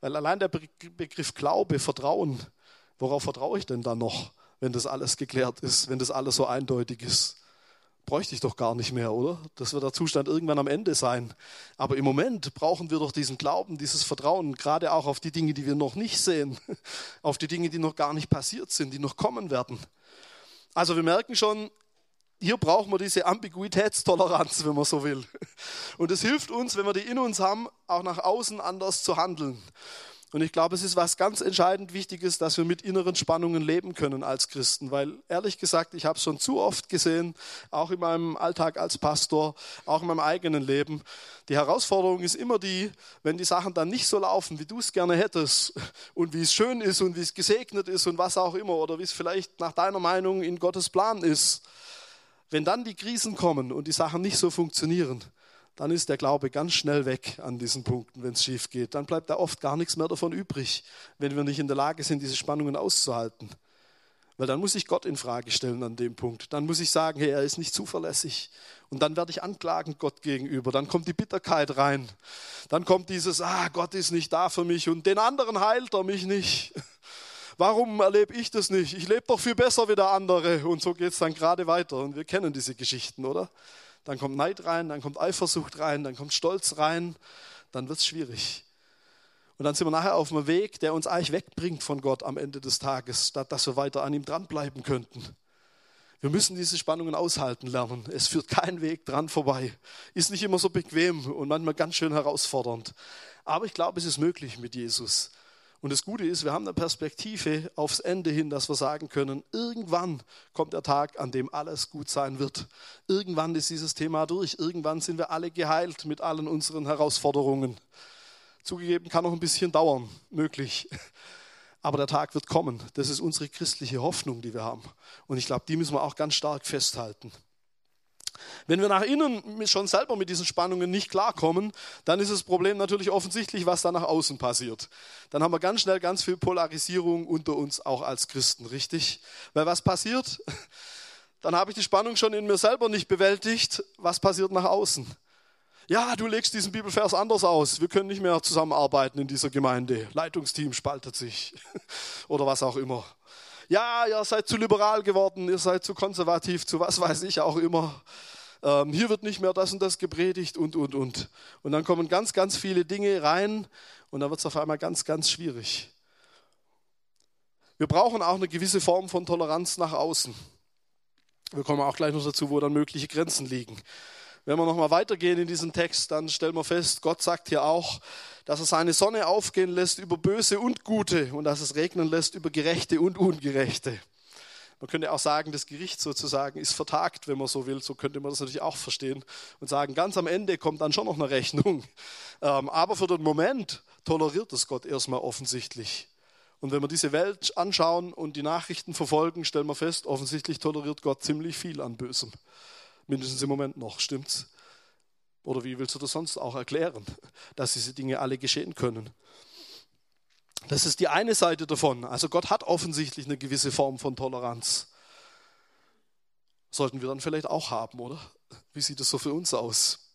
Speaker 1: Weil allein der Begriff Glaube, Vertrauen, worauf vertraue ich denn dann noch, wenn das alles geklärt ist, wenn das alles so eindeutig ist? bräuchte ich doch gar nicht mehr, oder? Das wird der Zustand irgendwann am Ende sein. Aber im Moment brauchen wir doch diesen Glauben, dieses Vertrauen, gerade auch auf die Dinge, die wir noch nicht sehen, [laughs] auf die Dinge, die noch gar nicht passiert sind, die noch kommen werden. Also wir merken schon, hier brauchen wir diese Ambiguitätstoleranz, wenn man so will. Und es hilft uns, wenn wir die in uns haben, auch nach außen anders zu handeln. Und ich glaube, es ist was ganz entscheidend Wichtiges, dass wir mit inneren Spannungen leben können als Christen, weil ehrlich gesagt, ich habe es schon zu oft gesehen, auch in meinem Alltag als Pastor, auch in meinem eigenen Leben. Die Herausforderung ist immer die, wenn die Sachen dann nicht so laufen, wie du es gerne hättest und wie es schön ist und wie es gesegnet ist und was auch immer oder wie es vielleicht nach deiner Meinung in Gottes Plan ist. Wenn dann die Krisen kommen und die Sachen nicht so funktionieren, dann ist der Glaube ganz schnell weg an diesen Punkten, wenn es schief geht. Dann bleibt da oft gar nichts mehr davon übrig, wenn wir nicht in der Lage sind, diese Spannungen auszuhalten. Weil dann muss ich Gott in Frage stellen an dem Punkt. Dann muss ich sagen, hey, er ist nicht zuverlässig. Und dann werde ich anklagen Gott gegenüber. Dann kommt die Bitterkeit rein. Dann kommt dieses, ah, Gott ist nicht da für mich und den anderen heilt er mich nicht. [laughs] Warum erlebe ich das nicht? Ich lebe doch viel besser wie der andere. Und so geht es dann gerade weiter. Und wir kennen diese Geschichten, oder? dann kommt Neid rein, dann kommt Eifersucht rein, dann kommt Stolz rein, dann wird es schwierig. Und dann sind wir nachher auf einem Weg, der uns eigentlich wegbringt von Gott am Ende des Tages, statt dass wir weiter an ihm dranbleiben könnten. Wir müssen diese Spannungen aushalten lernen. Es führt kein Weg dran vorbei. Ist nicht immer so bequem und manchmal ganz schön herausfordernd. Aber ich glaube, es ist möglich mit Jesus. Und das Gute ist, wir haben eine Perspektive aufs Ende hin, dass wir sagen können, irgendwann kommt der Tag, an dem alles gut sein wird. Irgendwann ist dieses Thema durch. Irgendwann sind wir alle geheilt mit allen unseren Herausforderungen. Zugegeben, kann noch ein bisschen dauern, möglich. Aber der Tag wird kommen. Das ist unsere christliche Hoffnung, die wir haben. Und ich glaube, die müssen wir auch ganz stark festhalten. Wenn wir nach innen schon selber mit diesen Spannungen nicht klarkommen, dann ist das Problem natürlich offensichtlich, was da nach außen passiert. Dann haben wir ganz schnell ganz viel Polarisierung unter uns auch als Christen, richtig? Weil was passiert? [laughs] Dann habe ich die Spannung schon in mir selber nicht bewältigt. Was passiert nach außen? Ja, du legst diesen Bibelvers anders aus. Wir können nicht mehr zusammenarbeiten in dieser Gemeinde. Leitungsteam spaltet sich [laughs] oder was auch immer ja, ihr seid zu liberal geworden, ihr seid zu konservativ, zu was weiß ich auch immer. Ähm, hier wird nicht mehr das und das gepredigt und, und, und. Und dann kommen ganz, ganz viele Dinge rein und dann wird es auf einmal ganz, ganz schwierig. Wir brauchen auch eine gewisse Form von Toleranz nach außen. Wir kommen auch gleich noch dazu, wo dann mögliche Grenzen liegen. Wenn wir nochmal weitergehen in diesem Text, dann stellen wir fest, Gott sagt hier auch, dass er seine Sonne aufgehen lässt über Böse und Gute und dass es regnen lässt über Gerechte und Ungerechte. Man könnte auch sagen, das Gericht sozusagen ist vertagt, wenn man so will. So könnte man das natürlich auch verstehen und sagen, ganz am Ende kommt dann schon noch eine Rechnung. [laughs] Ähm, aber für den Moment toleriert es Gott erstmal offensichtlich. Und wenn wir diese Welt anschauen und die Nachrichten verfolgen, stellen wir fest, offensichtlich toleriert Gott ziemlich viel an Bösem. Mindestens im Moment noch, stimmt's? Oder wie willst du das sonst auch erklären, [laughs] dass diese Dinge alle geschehen können? Das ist die eine Seite davon. Also Gott hat offensichtlich eine gewisse Form von Toleranz. Sollten wir dann vielleicht auch haben, oder? Wie sieht es so für uns aus?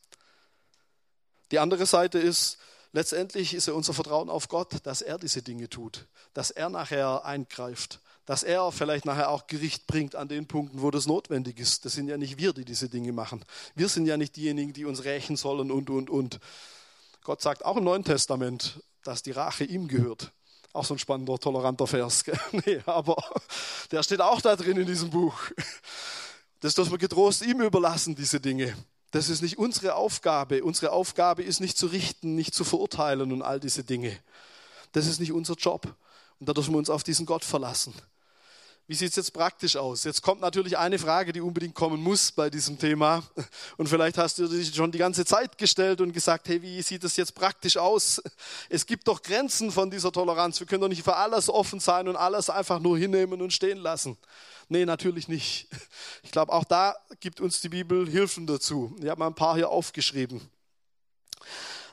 Speaker 1: Die andere Seite ist, letztendlich ist ja unser Vertrauen auf Gott, dass er diese Dinge tut, dass er nachher eingreift, dass er vielleicht nachher auch Gericht bringt an den Punkten, wo das notwendig ist. Das sind ja nicht wir, die diese Dinge machen. Wir sind ja nicht diejenigen, die uns rächen sollen und, und, und. Gott sagt auch im Neuen Testament, dass die Rache ihm gehört. Auch so ein spannender, toleranter Vers. [laughs] nee, aber der steht auch da drin in diesem Buch. Das dürfen wir getrost ihm überlassen, diese Dinge. Das ist nicht unsere Aufgabe. Unsere Aufgabe ist nicht zu richten, nicht zu verurteilen und all diese Dinge. Das ist nicht unser Job. Und da dürfen wir uns auf diesen Gott verlassen. Wie sieht es jetzt praktisch aus? Jetzt kommt natürlich eine Frage, die unbedingt kommen muss bei diesem Thema. Und vielleicht hast du dich schon die ganze Zeit gestellt und gesagt, hey, wie sieht es jetzt praktisch aus? Es gibt doch Grenzen von dieser Toleranz. Wir können doch nicht für alles offen sein und alles einfach nur hinnehmen und stehen lassen. Nee, natürlich nicht. Ich glaube, auch da gibt uns die Bibel Hilfen dazu. Ich habe mal ein paar hier aufgeschrieben.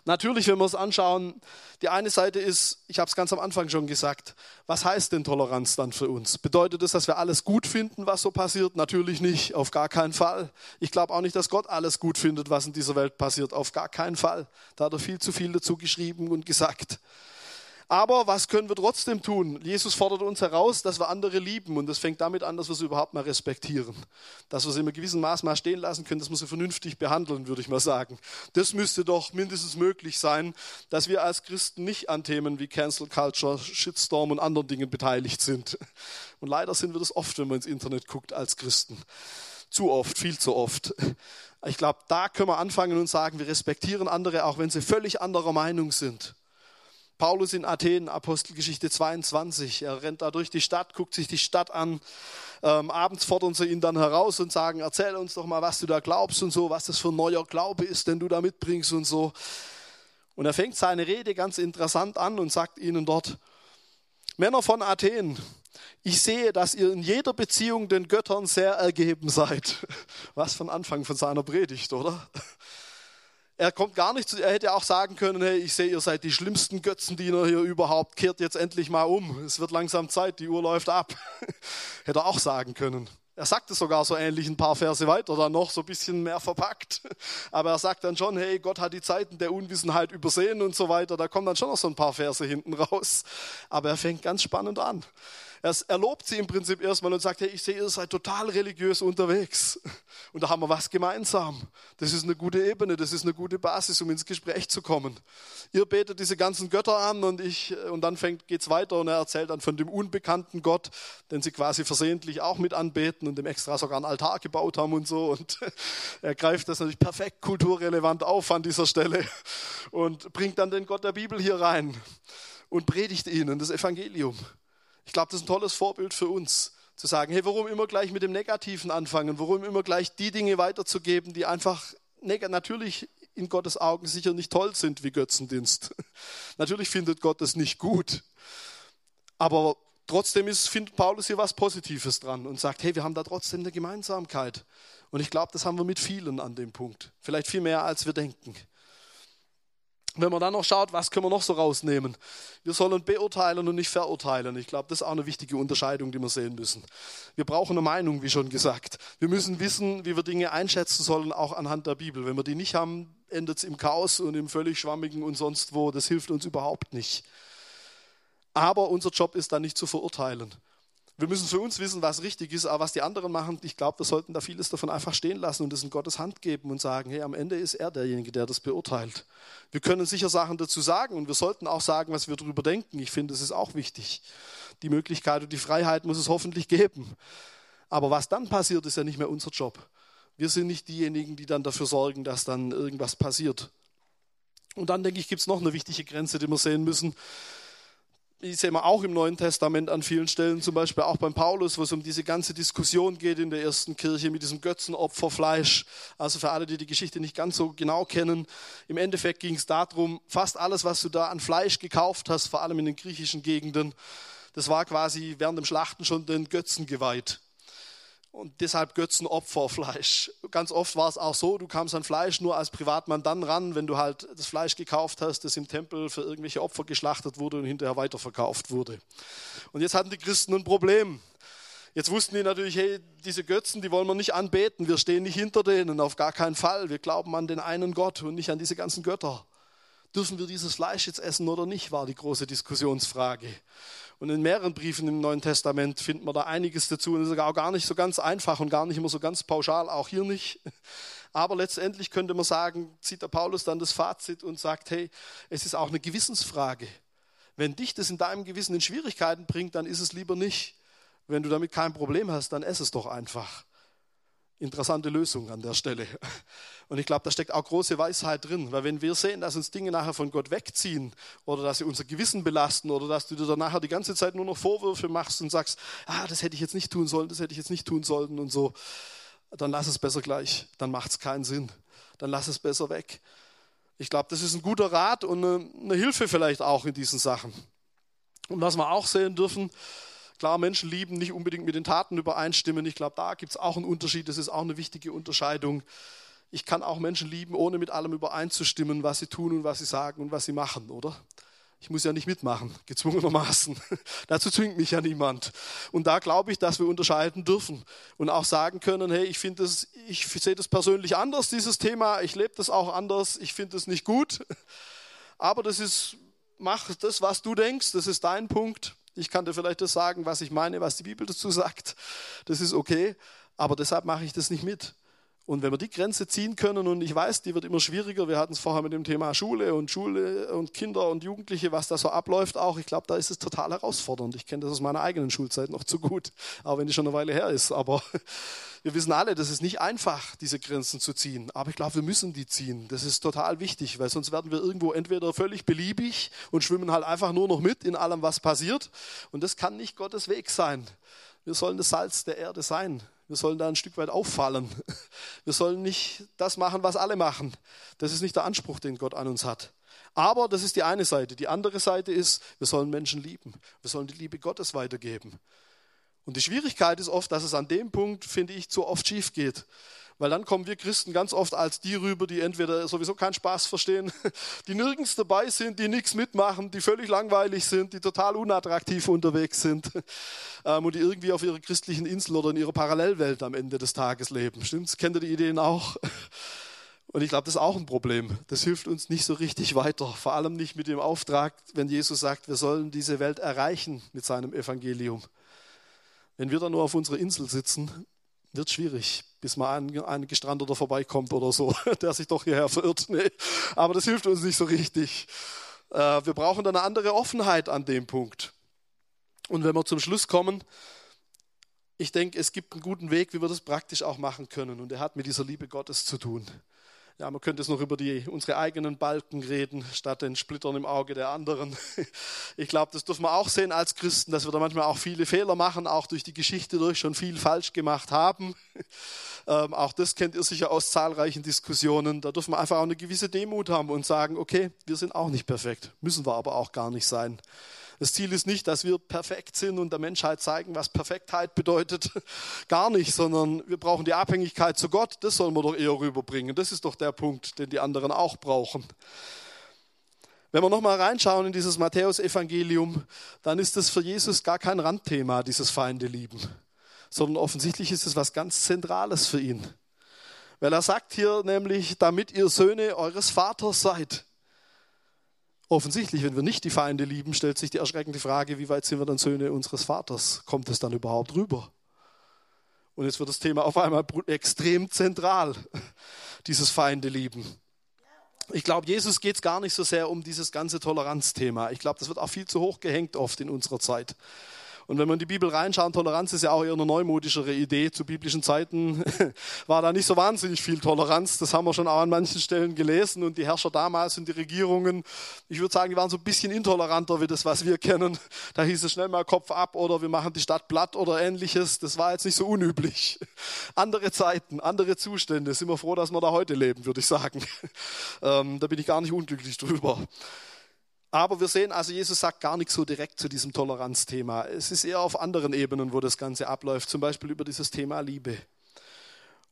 Speaker 1: Natürlich, wenn wir es anschauen, die eine Seite ist, ich habe es ganz am Anfang schon gesagt, was heißt denn Toleranz dann für uns? Bedeutet es, dass wir alles gut finden, was so passiert? Natürlich nicht, auf gar keinen Fall. Ich glaube auch nicht, dass Gott alles gut findet, was in dieser Welt passiert, auf gar keinen Fall. Da hat er viel zu viel dazu geschrieben und gesagt. Aber was können wir trotzdem tun? Jesus fordert uns heraus, dass wir andere lieben. Und das fängt damit an, dass wir sie überhaupt mal respektieren. Dass wir sie in einem gewissen Maß mal stehen lassen können, dass wir sie vernünftig behandeln, würde ich mal sagen. Das müsste doch mindestens möglich sein, dass wir als Christen nicht an Themen wie Cancel Culture, Shitstorm und anderen Dingen beteiligt sind. Und leider sind wir das oft, wenn man ins Internet guckt, als Christen. Zu oft, viel zu oft. Ich glaube, da können wir anfangen und sagen, wir respektieren andere, auch wenn sie völlig anderer Meinung sind. Paulus in Athen, Apostelgeschichte 22. Er rennt da durch die Stadt, guckt sich die Stadt an. Ähm, abends fordern sie ihn dann heraus und sagen, erzähl uns doch mal, was du da glaubst und so, was das für ein neuer Glaube ist, den du da mitbringst und so. Und er fängt seine Rede ganz interessant an und sagt ihnen dort, Männer von Athen, ich sehe, dass ihr in jeder Beziehung den Göttern sehr ergeben seid. [laughs] Was von Anfang von seiner Predigt, oder? Er kommt gar nicht zu, er hätte auch sagen können, hey, ich sehe, ihr seid die schlimmsten Götzendiener hier überhaupt, kehrt jetzt endlich mal um. Es wird langsam Zeit, die Uhr läuft ab. [laughs] hätte er auch sagen können. Er sagt es sogar so ähnlich ein paar Verse weiter, dann noch so ein bisschen mehr verpackt. [laughs] Aber er sagt dann schon, hey, Gott hat die Zeiten der Unwissenheit übersehen und so weiter. Da kommen dann schon noch so ein paar Verse hinten raus. Aber er fängt ganz spannend an. Er, lobt sie im Prinzip erstmal und sagt, hey, ich sehe, ihr seid total religiös unterwegs. [laughs] Und da haben wir was gemeinsam. Das ist eine gute Ebene, das ist eine gute Basis, um ins Gespräch zu kommen. Ihr betet diese ganzen Götter an und ich, und dann fängt, geht's weiter und er erzählt dann von dem unbekannten Gott, den sie quasi versehentlich auch mit anbeten und dem extra sogar einen Altar gebaut haben und so. Und [laughs] er greift das natürlich perfekt kulturrelevant auf an dieser Stelle und bringt dann den Gott der Bibel hier rein und predigt ihnen das Evangelium. Ich glaube, das ist ein tolles Vorbild für uns, zu sagen, hey, warum immer gleich mit dem Negativen anfangen? Warum immer gleich die Dinge weiterzugeben, die einfach natürlich in Gottes Augen sicher nicht toll sind wie Götzendienst. [laughs] Natürlich findet Gott das nicht gut. Aber trotzdem ist, findet Paulus hier was Positives dran und sagt, hey, wir haben da trotzdem eine Gemeinsamkeit. Und ich glaube, das haben wir mit vielen an dem Punkt. Vielleicht viel mehr, als wir denken. Wenn man dann noch schaut, was können wir noch so rausnehmen? Wir sollen beurteilen und nicht verurteilen. Ich glaube, das ist auch eine wichtige Unterscheidung, die wir sehen müssen. Wir brauchen eine Meinung, wie schon gesagt. Wir müssen wissen, wie wir Dinge einschätzen sollen, auch anhand der Bibel. Wenn wir die nicht haben, endet es im Chaos und im völlig schwammigen und sonst wo. Das hilft uns überhaupt nicht. Aber unser Job ist dann nicht zu verurteilen. Wir müssen für uns wissen, was richtig ist, aber was die anderen machen, ich glaube, wir sollten da vieles davon einfach stehen lassen und es in Gottes Hand geben und sagen, hey, am Ende ist er derjenige, der das beurteilt. Wir können sicher Sachen dazu sagen und wir sollten auch sagen, was wir darüber denken. Ich finde, es ist auch wichtig. Die Möglichkeit und die Freiheit muss es hoffentlich geben. Aber was dann passiert, ist ja nicht mehr unser Job. Wir sind nicht diejenigen, die dann dafür sorgen, dass dann irgendwas passiert. Und dann denke ich, gibt es noch eine wichtige Grenze, die wir sehen müssen die sehen wir auch im Neuen Testament an vielen Stellen, zum Beispiel auch beim Paulus, wo es um diese ganze Diskussion geht in der ersten Kirche mit diesem Götzenopferfleisch. Also für alle, die die Geschichte nicht ganz so genau kennen, im Endeffekt ging es darum, fast alles, was du da an Fleisch gekauft hast, vor allem in den griechischen Gegenden, das war quasi während dem Schlachten schon den Götzen geweiht und deshalb Götzenopferfleisch. Ganz oft war es auch so, du kamst an Fleisch nur als Privatmann dann ran, wenn du halt das Fleisch gekauft hast, das im Tempel für irgendwelche Opfer geschlachtet wurde und hinterher weiterverkauft wurde. Und jetzt hatten die Christen ein Problem. Jetzt wussten die natürlich, hey, diese Götzen, die wollen wir nicht anbeten, wir stehen nicht hinter denen, auf gar keinen Fall. Wir glauben an den einen Gott und nicht an diese ganzen Götter. Dürfen wir dieses Fleisch jetzt essen oder nicht, war die große Diskussionsfrage. Und in mehreren Briefen im Neuen Testament findet man da einiges dazu. Und das ist auch gar nicht so ganz einfach und gar nicht immer so ganz pauschal, auch hier nicht. Aber letztendlich könnte man sagen, zieht der Paulus dann das Fazit und sagt, hey, es ist auch eine Gewissensfrage. Wenn dich das in deinem Gewissen in Schwierigkeiten bringt, dann ist es lieber nicht. Wenn du damit kein Problem hast, dann ess es doch einfach interessante Lösung an der Stelle. Und ich glaube, da steckt auch große Weisheit drin, weil wenn wir sehen, dass uns Dinge nachher von Gott wegziehen oder dass sie unser Gewissen belasten oder dass du dir dann nachher die ganze Zeit nur noch Vorwürfe machst und sagst, ah, das hätte ich jetzt nicht tun sollen, das hätte ich jetzt nicht tun sollen und so, dann lass es besser gleich, dann macht es keinen Sinn, dann lass es besser weg. Ich glaube, das ist ein guter Rat und eine, eine Hilfe vielleicht auch in diesen Sachen. Und was wir auch sehen dürfen, Klar, Menschen lieben nicht unbedingt mit den Taten übereinstimmen. Ich glaube, da gibt es auch einen Unterschied. Das ist auch eine wichtige Unterscheidung. Ich kann auch Menschen lieben, ohne mit allem übereinzustimmen, was sie tun und was sie sagen und was sie machen, oder? Ich muss ja nicht mitmachen, gezwungenermaßen. [laughs] Dazu zwingt mich ja niemand. Und da glaube ich, dass wir unterscheiden dürfen und auch sagen können, hey, ich ich sehe das persönlich anders, dieses Thema. Ich lebe das auch anders. Ich finde es nicht gut. [laughs] Aber das ist, mach das, was du denkst. Das ist dein Punkt. Ich kann dir vielleicht das sagen, was ich meine, was die Bibel dazu sagt. Das ist okay, aber deshalb mache ich das nicht mit. Und wenn wir die Grenze ziehen können, und ich weiß, die wird immer schwieriger, wir hatten es vorher mit dem Thema Schule und Schule und Kinder und Jugendliche, was da so abläuft auch, ich glaube, da ist es total herausfordernd. Ich kenne das aus meiner eigenen Schulzeit noch zu gut, auch wenn die schon eine Weile her ist. Aber [laughs] wir wissen alle, das ist nicht einfach, diese Grenzen zu ziehen. Aber ich glaube, wir müssen die ziehen. Das ist total wichtig, weil sonst werden wir irgendwo entweder völlig beliebig und schwimmen halt einfach nur noch mit in allem, was passiert. Und das kann nicht Gottes Weg sein. Wir sollen das Salz der Erde sein. Wir sollen da ein Stück weit auffallen. [laughs] Wir sollen nicht das machen, was alle machen. Das ist nicht der Anspruch, den Gott an uns hat. Aber das ist die eine Seite. Die andere Seite ist, wir sollen Menschen lieben. Wir sollen die Liebe Gottes weitergeben. Und die Schwierigkeit ist oft, dass es an dem Punkt, finde ich, zu oft schief geht. Weil dann kommen wir Christen ganz oft als die rüber, die entweder sowieso keinen Spaß verstehen, [laughs] die nirgends dabei sind, die nichts mitmachen, die völlig langweilig sind, die total unattraktiv unterwegs sind [laughs] ähm, und die irgendwie auf ihrer christlichen Insel oder in ihrer Parallelwelt am Ende des Tages leben. Stimmt's? Kennt ihr die Ideen auch? [laughs] Und ich glaube, das ist auch ein Problem. Das hilft uns nicht so richtig weiter. Vor allem nicht mit dem Auftrag, wenn Jesus sagt, wir sollen diese Welt erreichen mit seinem Evangelium. Wenn wir dann nur auf unserer Insel sitzen, wird schwierig, bis mal ein, ein Gestrandeter vorbeikommt oder so, [laughs] der sich doch hierher verirrt. Nee, aber das hilft uns nicht so richtig. Äh, wir brauchen dann eine andere Offenheit an dem Punkt. Und wenn wir zum Schluss kommen, ich denke, es gibt einen guten Weg, wie wir das praktisch auch machen können. Und er hat mit dieser Liebe Gottes zu tun. Ja, man könnte es noch über die, unsere eigenen Balken reden, statt den Splittern im Auge der anderen. [laughs] Ich glaube, das dürfen wir auch sehen als Christen, dass wir da manchmal auch viele Fehler machen, auch durch die Geschichte durch schon viel falsch gemacht haben. [laughs] Ähm, auch das kennt ihr sicher aus zahlreichen Diskussionen. Da dürfen wir einfach auch eine gewisse Demut haben und sagen, okay, wir sind auch nicht perfekt, müssen wir aber auch gar nicht sein. Das Ziel ist nicht, dass wir perfekt sind und der Menschheit zeigen, was Perfektheit bedeutet. [laughs] Gar nicht, sondern wir brauchen die Abhängigkeit zu Gott. Das sollen wir doch eher rüberbringen. Das ist doch der Punkt, den die anderen auch brauchen. Wenn wir nochmal reinschauen in dieses Matthäus-Evangelium, dann ist das für Jesus gar kein Randthema, dieses Feinde lieben, sondern offensichtlich ist es was ganz Zentrales für ihn. Weil er sagt hier nämlich, damit ihr Söhne eures Vaters seid. Offensichtlich, wenn wir nicht die Feinde lieben, stellt sich die erschreckende Frage, wie weit sind wir dann Söhne unseres Vaters? Kommt es dann überhaupt rüber? Und jetzt wird das Thema auf einmal extrem zentral, [laughs] dieses Feinde lieben. Ich glaube, Jesus geht es gar nicht so sehr um dieses ganze Toleranzthema. Ich glaube, das wird auch viel zu hoch gehängt oft in unserer Zeit. Und wenn man in die Bibel reinschaut, Toleranz ist ja auch eher eine neumodischere Idee. Zu biblischen Zeiten [laughs] war da nicht so wahnsinnig viel Toleranz. Das haben wir schon auch an manchen Stellen gelesen. Und die Herrscher damals und die Regierungen, ich würde sagen, die waren so ein bisschen intoleranter wie das, was wir kennen. Da hieß es schnell mal Kopf ab oder wir machen die Stadt platt oder ähnliches. Das war jetzt nicht so unüblich. [laughs] Andere Zeiten, andere Zustände. Sind wir froh, dass wir da heute leben, würde ich sagen. [laughs] Ähm, da bin ich gar nicht unglücklich drüber. Aber wir sehen also, Jesus sagt gar nichts so direkt zu diesem Toleranzthema. Es ist eher auf anderen Ebenen, wo das Ganze abläuft, zum Beispiel über dieses Thema Liebe.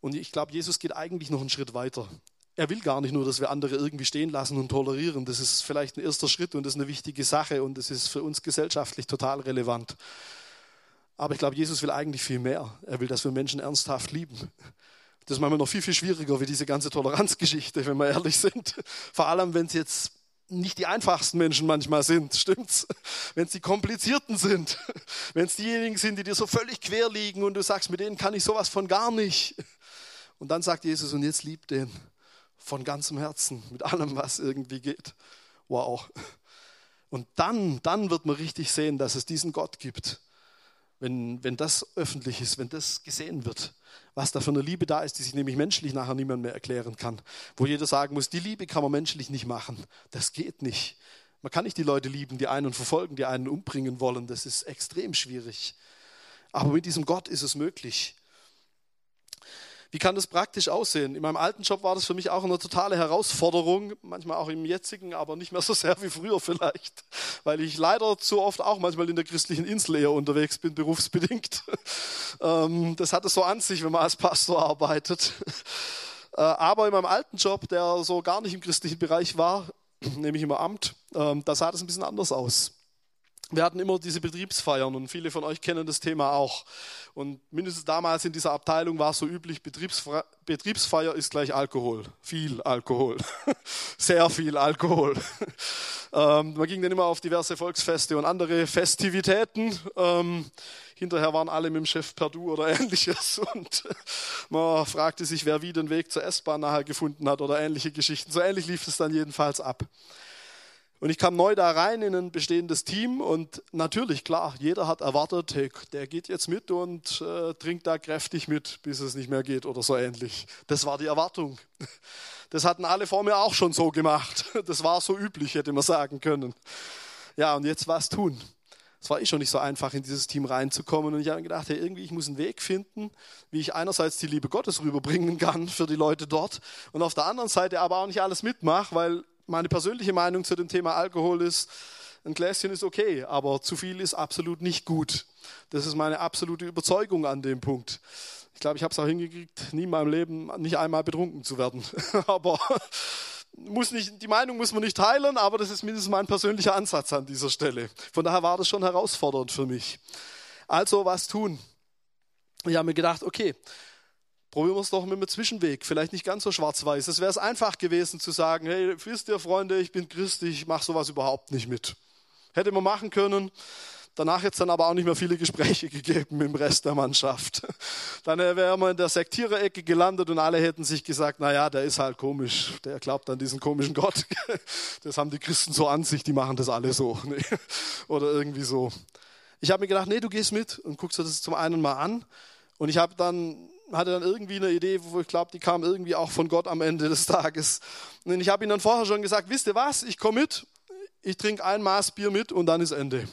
Speaker 1: Und ich glaube, Jesus geht eigentlich noch einen Schritt weiter. Er will gar nicht nur, dass wir andere irgendwie stehen lassen und tolerieren. Das ist vielleicht ein erster Schritt und das ist eine wichtige Sache und das ist für uns gesellschaftlich total relevant. Aber ich glaube, Jesus will eigentlich viel mehr. Er will, dass wir Menschen ernsthaft lieben. Das ist manchmal noch viel, viel schwieriger wie diese ganze Toleranzgeschichte, wenn wir ehrlich sind. Vor allem, wenn es jetzt nicht die einfachsten Menschen manchmal sind, [laughs] stimmt's? Wenn es die komplizierten sind, [laughs] wenn es diejenigen sind, die dir so völlig quer liegen und du sagst, mit denen kann ich sowas von gar nicht. [laughs] Und dann sagt Jesus, und jetzt liebt den von ganzem Herzen, mit allem, was irgendwie geht. Wow. Und dann, dann wird man richtig sehen, dass es diesen Gott gibt. Wenn, wenn das öffentlich ist, wenn das gesehen wird was da für eine Liebe da ist, die sich nämlich menschlich nachher niemand mehr erklären kann. Wo jeder sagen muss, die Liebe kann man menschlich nicht machen. Das geht nicht. Man kann nicht die Leute lieben, die einen verfolgen, die einen umbringen wollen. Das ist extrem schwierig. Aber mit diesem Gott ist es möglich. Wie kann das praktisch aussehen? In meinem alten Job war das für mich auch eine totale Herausforderung, manchmal auch im jetzigen, aber nicht mehr so sehr wie früher vielleicht, weil ich leider zu oft auch manchmal in der christlichen Insel eher unterwegs bin, berufsbedingt. [laughs] Ähm, das hat es so an sich, wenn man als Pastor arbeitet. Äh, aber in meinem alten Job, der so gar nicht im christlichen Bereich war, [clears throat] nämlich im Amt, ähm, da sah das ein bisschen anders aus. Wir hatten immer diese Betriebsfeiern und viele von euch kennen das Thema auch. Und mindestens damals in dieser Abteilung war es so üblich, Betriebsfeier, Betriebsfeier ist gleich Alkohol. Viel Alkohol. [laughs] Sehr viel Alkohol. [laughs] Ähm, man ging dann immer auf diverse Volksfeste und andere Festivitäten. Ähm, hinterher waren alle mit dem Chef per Du oder [laughs] ähnliches. Und man fragte sich, wer wie den Weg zur S-Bahn nachher gefunden hat oder ähnliche Geschichten. So ähnlich lief es dann jedenfalls ab. Und ich kam neu da rein in ein bestehendes Team und natürlich, klar, jeder hat erwartet, hey, der geht jetzt mit und äh, trinkt da kräftig mit, bis es nicht mehr geht oder so ähnlich. Das war die Erwartung. Das hatten alle vor mir auch schon so gemacht. Das war so üblich, hätte man sagen können. Ja, und jetzt was tun? Es war eh schon nicht so einfach, in dieses Team reinzukommen. Und ich habe gedacht, hey, irgendwie, ich muss einen Weg finden, wie ich einerseits die Liebe Gottes rüberbringen kann für die Leute dort und auf der anderen Seite aber auch nicht alles mitmache, weil meine persönliche Meinung zu dem Thema Alkohol ist, ein Gläschen ist okay, aber zu viel ist absolut nicht gut. Das ist meine absolute Überzeugung an dem Punkt. Ich glaube, ich habe es auch hingekriegt, nie in meinem Leben nicht einmal betrunken zu werden. [laughs] aber muss nicht, die Meinung muss man nicht teilen, aber das ist mindestens mein persönlicher Ansatz an dieser Stelle. Von daher war das schon herausfordernd für mich. Also was tun? Ich habe mir gedacht, okay, Probieren wir es doch mit einem Zwischenweg, vielleicht nicht ganz so schwarz-weiß. Es wäre es einfach gewesen zu sagen, hey, wisst ihr Freunde, ich bin Christ, ich mache sowas überhaupt nicht mit. Hätte man machen können. Danach hat es dann aber auch nicht mehr viele Gespräche [laughs] gegeben im Rest der Mannschaft. [laughs] Dann wären wir in der Sektiererecke gelandet und alle hätten sich gesagt, na ja, der ist halt komisch, der glaubt an diesen komischen Gott. [laughs] Das haben die Christen so an sich, die machen das alle so. Oder irgendwie so. Ich habe mir gedacht, nee, du gehst mit und guckst dir das zum einen mal an. Und ich habe dann hatte dann irgendwie eine Idee, wo ich glaube, die kam irgendwie auch von Gott am Ende des Tages. Und ich habe ihm dann vorher schon gesagt, wisst ihr was, ich komme mit, ich trinke ein Maß Bier mit und dann ist Ende.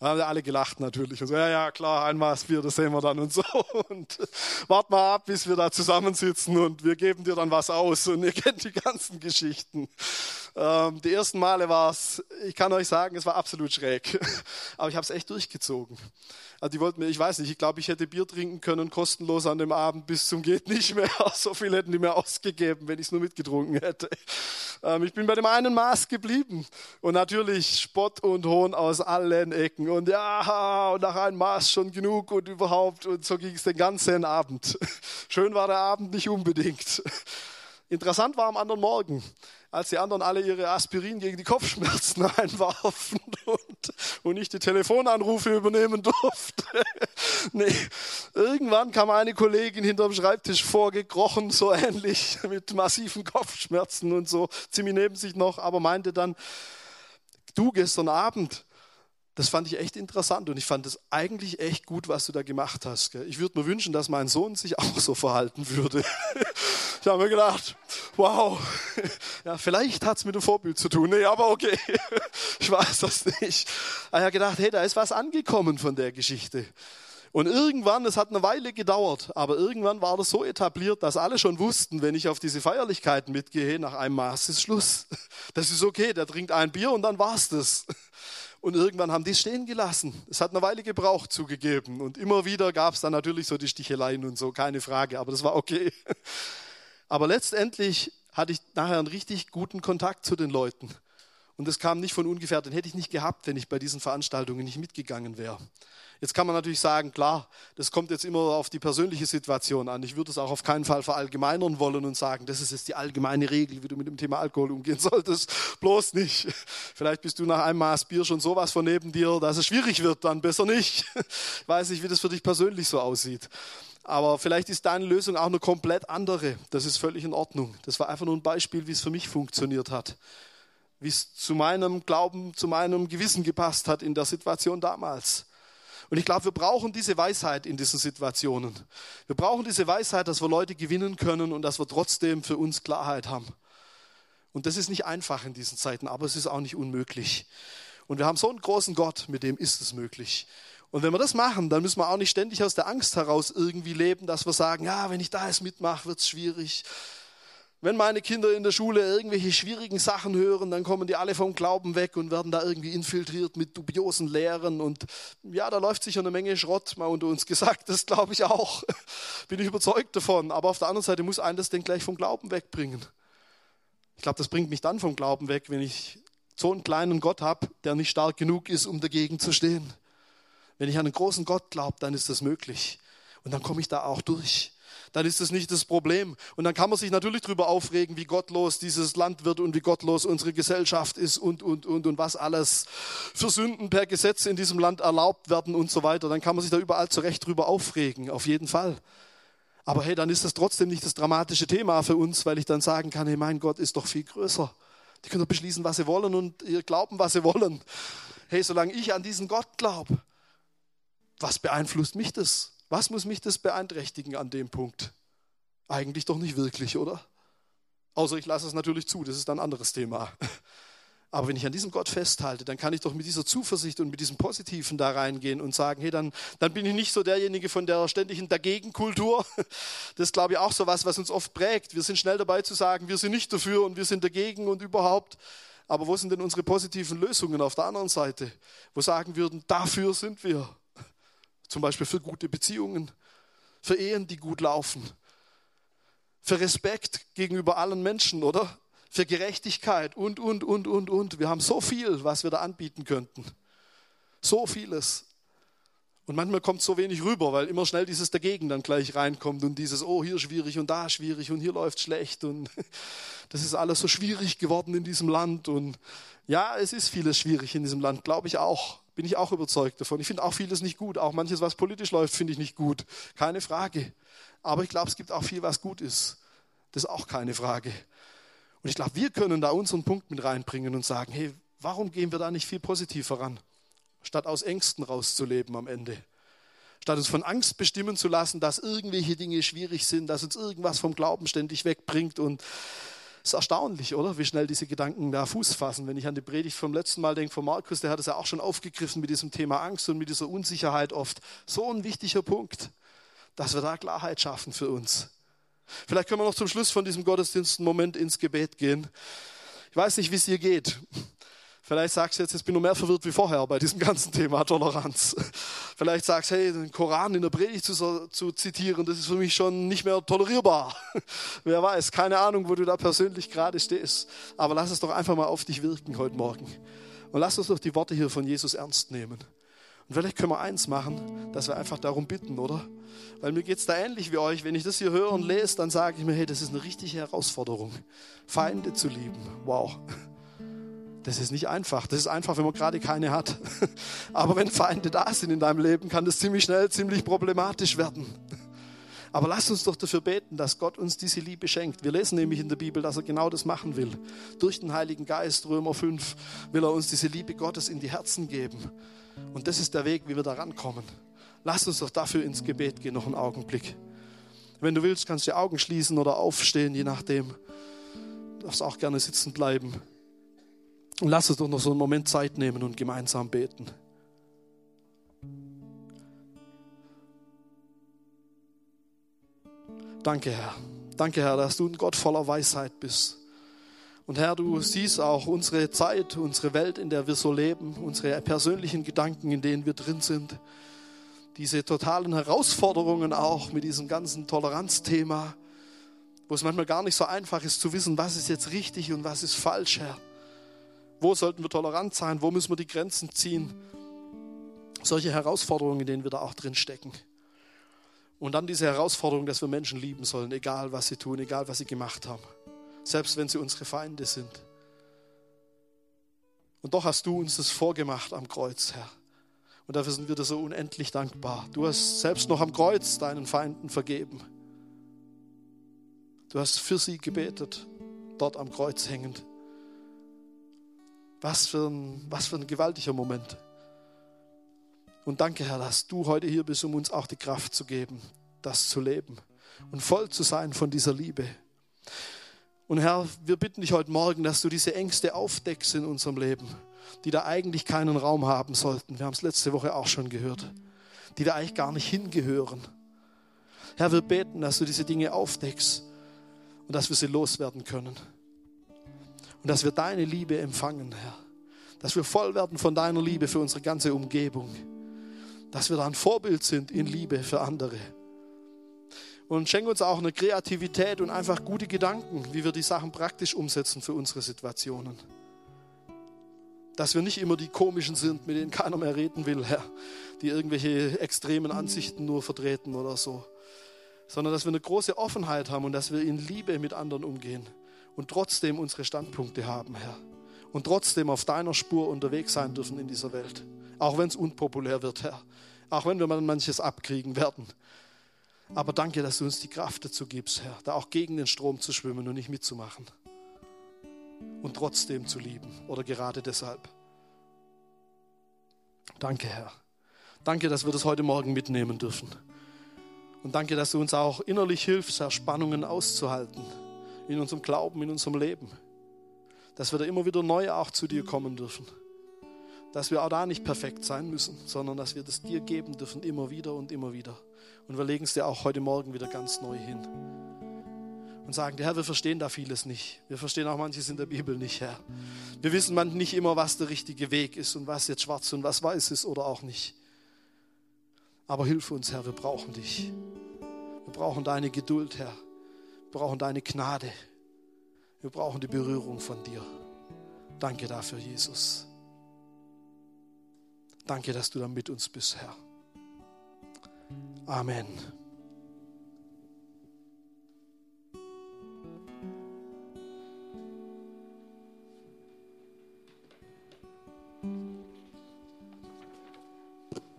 Speaker 1: Da haben alle gelacht natürlich. Und so, ja, ja, klar, ein Maß Bier, das sehen wir dann und so. [laughs] Und wart mal ab, bis wir da zusammensitzen und wir geben dir dann was aus. Und ihr [laughs] kennt die ganzen Geschichten. Ähm, die ersten Male war es, ich kann euch sagen, es war absolut schräg. [laughs] Aber ich habe es echt durchgezogen. Also die wollten mir, ich weiß nicht, ich glaube, ich hätte Bier trinken können, kostenlos an dem Abend bis zum geht nicht mehr. [laughs] So viel hätten die mir ausgegeben, wenn ich es nur mitgetrunken hätte. Ähm, ich bin bei dem einen Maß geblieben. Und natürlich Spott und Hohn aus allen Ecken. Und ja, und nach einem Maß schon genug und überhaupt. Und so ging es den ganzen Abend. [laughs] Schön war der Abend nicht unbedingt. Interessant war am anderen Morgen als die anderen alle ihre Aspirin gegen die Kopfschmerzen [laughs] einwarfen und, und ich die Telefonanrufe übernehmen durfte. [laughs] nee, irgendwann kam eine Kollegin hinterm Schreibtisch vorgekrochen, so ähnlich, mit massiven Kopfschmerzen und so, ziemlich neben sich noch, aber meinte dann, du gestern Abend, das fand ich echt interessant und ich fand es eigentlich echt gut, was du da gemacht hast. Ich würde mir wünschen, dass mein Sohn sich auch so verhalten würde. [laughs] Ich habe mir gedacht, wow, [laughs] ja, vielleicht hat es mit dem Vorbild zu tun. Nee, aber okay, [laughs] ich weiß das nicht. Ich habe gedacht, hey, da ist was angekommen von der Geschichte. Und irgendwann, es hat eine Weile gedauert, aber irgendwann war das so etabliert, dass alle schon wussten, wenn ich auf diese Feierlichkeiten mitgehe, nach einem Maß ist Schluss. [laughs] Das ist okay, der trinkt ein Bier und dann war's das. Und irgendwann haben die es stehen gelassen. Es hat eine Weile gebraucht zugegeben. Und immer wieder gab es dann natürlich so die Sticheleien und so, keine Frage, aber das war okay. Aber letztendlich hatte ich nachher einen richtig guten Kontakt zu den Leuten. Und das kam nicht von ungefähr, den hätte ich nicht gehabt, wenn ich bei diesen Veranstaltungen nicht mitgegangen wäre. Jetzt kann man natürlich sagen, klar, das kommt jetzt immer auf die persönliche Situation an. Ich würde es auch auf keinen Fall verallgemeinern wollen und sagen, das ist jetzt die allgemeine Regel, wie du mit dem Thema Alkohol umgehen [laughs] solltest. Bloß nicht. Vielleicht bist du nach einem Maß Bier schon sowas von neben dir, dass es schwierig wird, dann besser nicht. [laughs] Ich weiß nicht, wie das für dich persönlich so aussieht. Aber vielleicht ist deine Lösung auch eine komplett andere. Das ist völlig in Ordnung. Das war einfach nur ein Beispiel, wie es für mich funktioniert hat. Wie es zu meinem Glauben, zu meinem Gewissen gepasst hat in der Situation damals. Und ich glaube, wir brauchen diese Weisheit in diesen Situationen. Wir brauchen diese Weisheit, dass wir Leute gewinnen können und dass wir trotzdem für uns Klarheit haben. Und das ist nicht einfach in diesen Zeiten, aber es ist auch nicht unmöglich. Und wir haben so einen großen Gott, mit dem ist es möglich. Und wenn wir das machen, dann müssen wir auch nicht ständig aus der Angst heraus irgendwie leben, dass wir sagen, ja, wenn ich da jetzt mitmache, wird es schwierig. Wenn meine Kinder in der Schule irgendwelche schwierigen Sachen hören, dann kommen die alle vom Glauben weg und werden da irgendwie infiltriert mit dubiosen Lehren. Und ja, da läuft sicher eine Menge Schrott, mal unter uns gesagt. Das glaube ich auch. [laughs] Bin ich überzeugt davon. Aber auf der anderen Seite muss einen das denn gleich vom Glauben wegbringen. Ich glaube, das bringt mich dann vom Glauben weg, wenn ich so einen kleinen Gott habe, der nicht stark genug ist, um dagegen zu stehen. Wenn ich an einen großen Gott glaube, dann ist das möglich. Und dann komme ich da auch durch. Dann ist das nicht das Problem. Und dann kann man sich natürlich darüber aufregen, wie gottlos dieses Land wird und wie gottlos unsere Gesellschaft ist und, und, und, und was alles für Sünden per Gesetz in diesem Land erlaubt werden und so weiter. Dann kann man sich da überall zurecht drüber aufregen, auf jeden Fall. Aber hey, dann ist das trotzdem nicht das dramatische Thema für uns, weil ich dann sagen kann, hey, mein Gott ist doch viel größer. Die können doch beschließen, was sie wollen und ihr glauben, was sie wollen. Hey, solange ich an diesen Gott glaube, was beeinflusst mich das? Was muss mich das beeinträchtigen an dem Punkt? Eigentlich doch nicht wirklich, oder? Außer ich lasse es natürlich zu, das ist ein anderes Thema. [laughs] Aber wenn ich an diesem Gott festhalte, dann kann ich doch mit dieser Zuversicht und mit diesem Positiven da reingehen und sagen, hey, dann, dann bin ich nicht so derjenige von der ständigen Dagegenkultur. [laughs] Das ist, glaube ich, auch so was, was uns oft prägt. Wir sind schnell dabei zu sagen, wir sind nicht dafür und wir sind dagegen und überhaupt. Aber wo sind denn unsere positiven Lösungen auf der anderen Seite? Wo sagen würden, dafür sind wir. Zum Beispiel für gute Beziehungen, für Ehen, die gut laufen, für Respekt gegenüber allen Menschen, oder? Für Gerechtigkeit und, und, und, und, und. Wir haben so viel, was wir da anbieten könnten. So vieles. Und manchmal kommt so wenig rüber, weil immer schnell dieses Dagegen dann gleich reinkommt und dieses, oh, hier schwierig und da schwierig und hier läuft schlecht und [laughs] das ist alles so schwierig geworden in diesem Land. Und ja, es ist vieles schwierig in diesem Land, glaube ich auch Bin ich auch überzeugt davon. Ich finde auch vieles nicht gut. Auch manches, was politisch läuft, finde ich nicht gut. Keine Frage. Aber ich glaube, es gibt auch viel, was gut ist. Das ist auch keine Frage. Und ich glaube, wir können da unseren Punkt mit reinbringen und sagen, hey, warum gehen wir da nicht viel positiver ran, statt aus Ängsten rauszuleben am Ende? Statt uns von Angst bestimmen zu lassen, dass irgendwelche Dinge schwierig sind, dass uns irgendwas vom Glauben ständig wegbringt. Und ist erstaunlich, oder? Wie schnell diese Gedanken da Fuß fassen. Wenn ich an die Predigt vom letzten Mal denke, von Markus, der hat es ja auch schon aufgegriffen mit diesem Thema Angst und mit dieser Unsicherheit oft. So ein wichtiger Punkt, dass wir da Klarheit schaffen für uns. Vielleicht können wir noch zum Schluss von diesem Gottesdienst einen Moment ins Gebet gehen. Ich weiß nicht, wie es dir geht. Vielleicht sagst du jetzt, jetzt bin ich noch mehr verwirrt wie vorher bei diesem ganzen Thema Toleranz. Vielleicht sagst du, hey, den Koran in der Predigt zu, zu zitieren, das ist für mich schon nicht mehr tolerierbar. [laughs] Wer weiß, keine Ahnung, wo du da persönlich gerade stehst. Aber lass es doch einfach mal auf dich wirken heute Morgen. Und lass uns doch die Worte hier von Jesus ernst nehmen. Und vielleicht können wir eins machen, dass wir einfach darum bitten, oder? Weil mir geht es da ähnlich wie euch. Wenn ich das hier höre und lese, dann sage ich mir, hey, das ist eine richtige Herausforderung. Feinde zu lieben. Wow. Das ist nicht einfach. Das ist einfach, wenn man gerade keine hat. [laughs] Aber wenn Feinde da sind in deinem Leben, kann das ziemlich schnell ziemlich problematisch werden. Aber lass uns doch dafür beten, dass Gott uns diese Liebe schenkt. Wir lesen nämlich in der Bibel, dass er genau das machen will. Durch den Heiligen Geist, Römer 5, will er uns diese Liebe Gottes in die Herzen geben. Und das ist der Weg, wie wir da rankommen. Lass uns doch dafür ins Gebet gehen, noch einen Augenblick. Wenn du willst, kannst du die Augen schließen oder aufstehen, je nachdem. Du darfst auch gerne sitzen bleiben. Und lass uns noch so einen Moment Zeit nehmen und gemeinsam beten. Danke, Herr. Danke, Herr, dass du ein Gott voller Weisheit bist. Und Herr, du siehst auch unsere Zeit, unsere Welt, in der wir so leben, unsere persönlichen Gedanken, in denen wir drin sind. Diese totalen Herausforderungen auch mit diesem ganzen Toleranzthema, wo es manchmal gar nicht so einfach ist zu wissen, was ist jetzt richtig und was ist falsch, Herr. Wo sollten wir tolerant sein? Wo müssen wir die Grenzen ziehen? Solche Herausforderungen, in denen wir da auch drin stecken. Und dann diese Herausforderung, dass wir Menschen lieben sollen, egal was sie tun, egal was sie gemacht haben. Selbst wenn sie unsere Feinde sind. Und doch hast du uns das vorgemacht am Kreuz, Herr. Und dafür sind wir dir so unendlich dankbar. Du hast selbst noch am Kreuz deinen Feinden vergeben. Du hast für sie gebetet, dort am Kreuz hängend. Was für ein, was für ein gewaltiger Moment. Und danke, Herr, dass du heute hier bist, um uns auch die Kraft zu geben, das zu leben und voll zu sein von dieser Liebe. Und Herr, wir bitten dich heute Morgen, dass du diese Ängste aufdeckst in unserem Leben, die da eigentlich keinen Raum haben sollten. Wir haben es letzte Woche auch schon gehört, die da eigentlich gar nicht hingehören. Herr, wir beten, dass du diese Dinge aufdeckst und dass wir sie loswerden können. Und dass wir deine Liebe empfangen, Herr. Dass wir voll werden von deiner Liebe für unsere ganze Umgebung. Dass wir da ein Vorbild sind in Liebe für andere. Und schenke uns auch eine Kreativität und einfach gute Gedanken, wie wir die Sachen praktisch umsetzen für unsere Situationen. Dass wir nicht immer die komischen sind, mit denen keiner mehr reden will, Herr, die irgendwelche extremen Ansichten nur vertreten oder so. Sondern dass wir eine große Offenheit haben und dass wir in Liebe mit anderen umgehen und trotzdem unsere Standpunkte haben, Herr. Und trotzdem auf deiner Spur unterwegs sein dürfen in dieser Welt. Auch wenn es unpopulär wird, Herr. Auch wenn wir mal manches abkriegen werden. Aber danke, dass du uns die Kraft dazu gibst, Herr, da auch gegen den Strom zu schwimmen und nicht mitzumachen. Und trotzdem zu lieben oder gerade deshalb. Danke, Herr. Danke, dass wir das heute Morgen mitnehmen dürfen. Und danke, dass du uns auch innerlich hilfst, Herr, Spannungen auszuhalten in unserem Glauben, in unserem Leben. Dass wir da immer wieder neu auch zu dir kommen dürfen. Dass wir auch da nicht perfekt sein müssen, sondern dass wir das dir geben dürfen, immer wieder und immer wieder. Und wir legen es dir auch heute Morgen wieder ganz neu hin. Und sagen, Herr, wir verstehen da vieles nicht. Wir verstehen auch manches in der Bibel nicht, Herr. Wir wissen man nicht immer, was der richtige Weg ist und was jetzt schwarz und was weiß ist oder auch nicht. Aber hilf uns, Herr, wir brauchen dich. Wir brauchen deine Geduld, Herr. Wir brauchen deine Gnade. Wir brauchen die Berührung von dir. Danke dafür, Jesus. Danke, dass du da mit uns bist, Herr. Amen.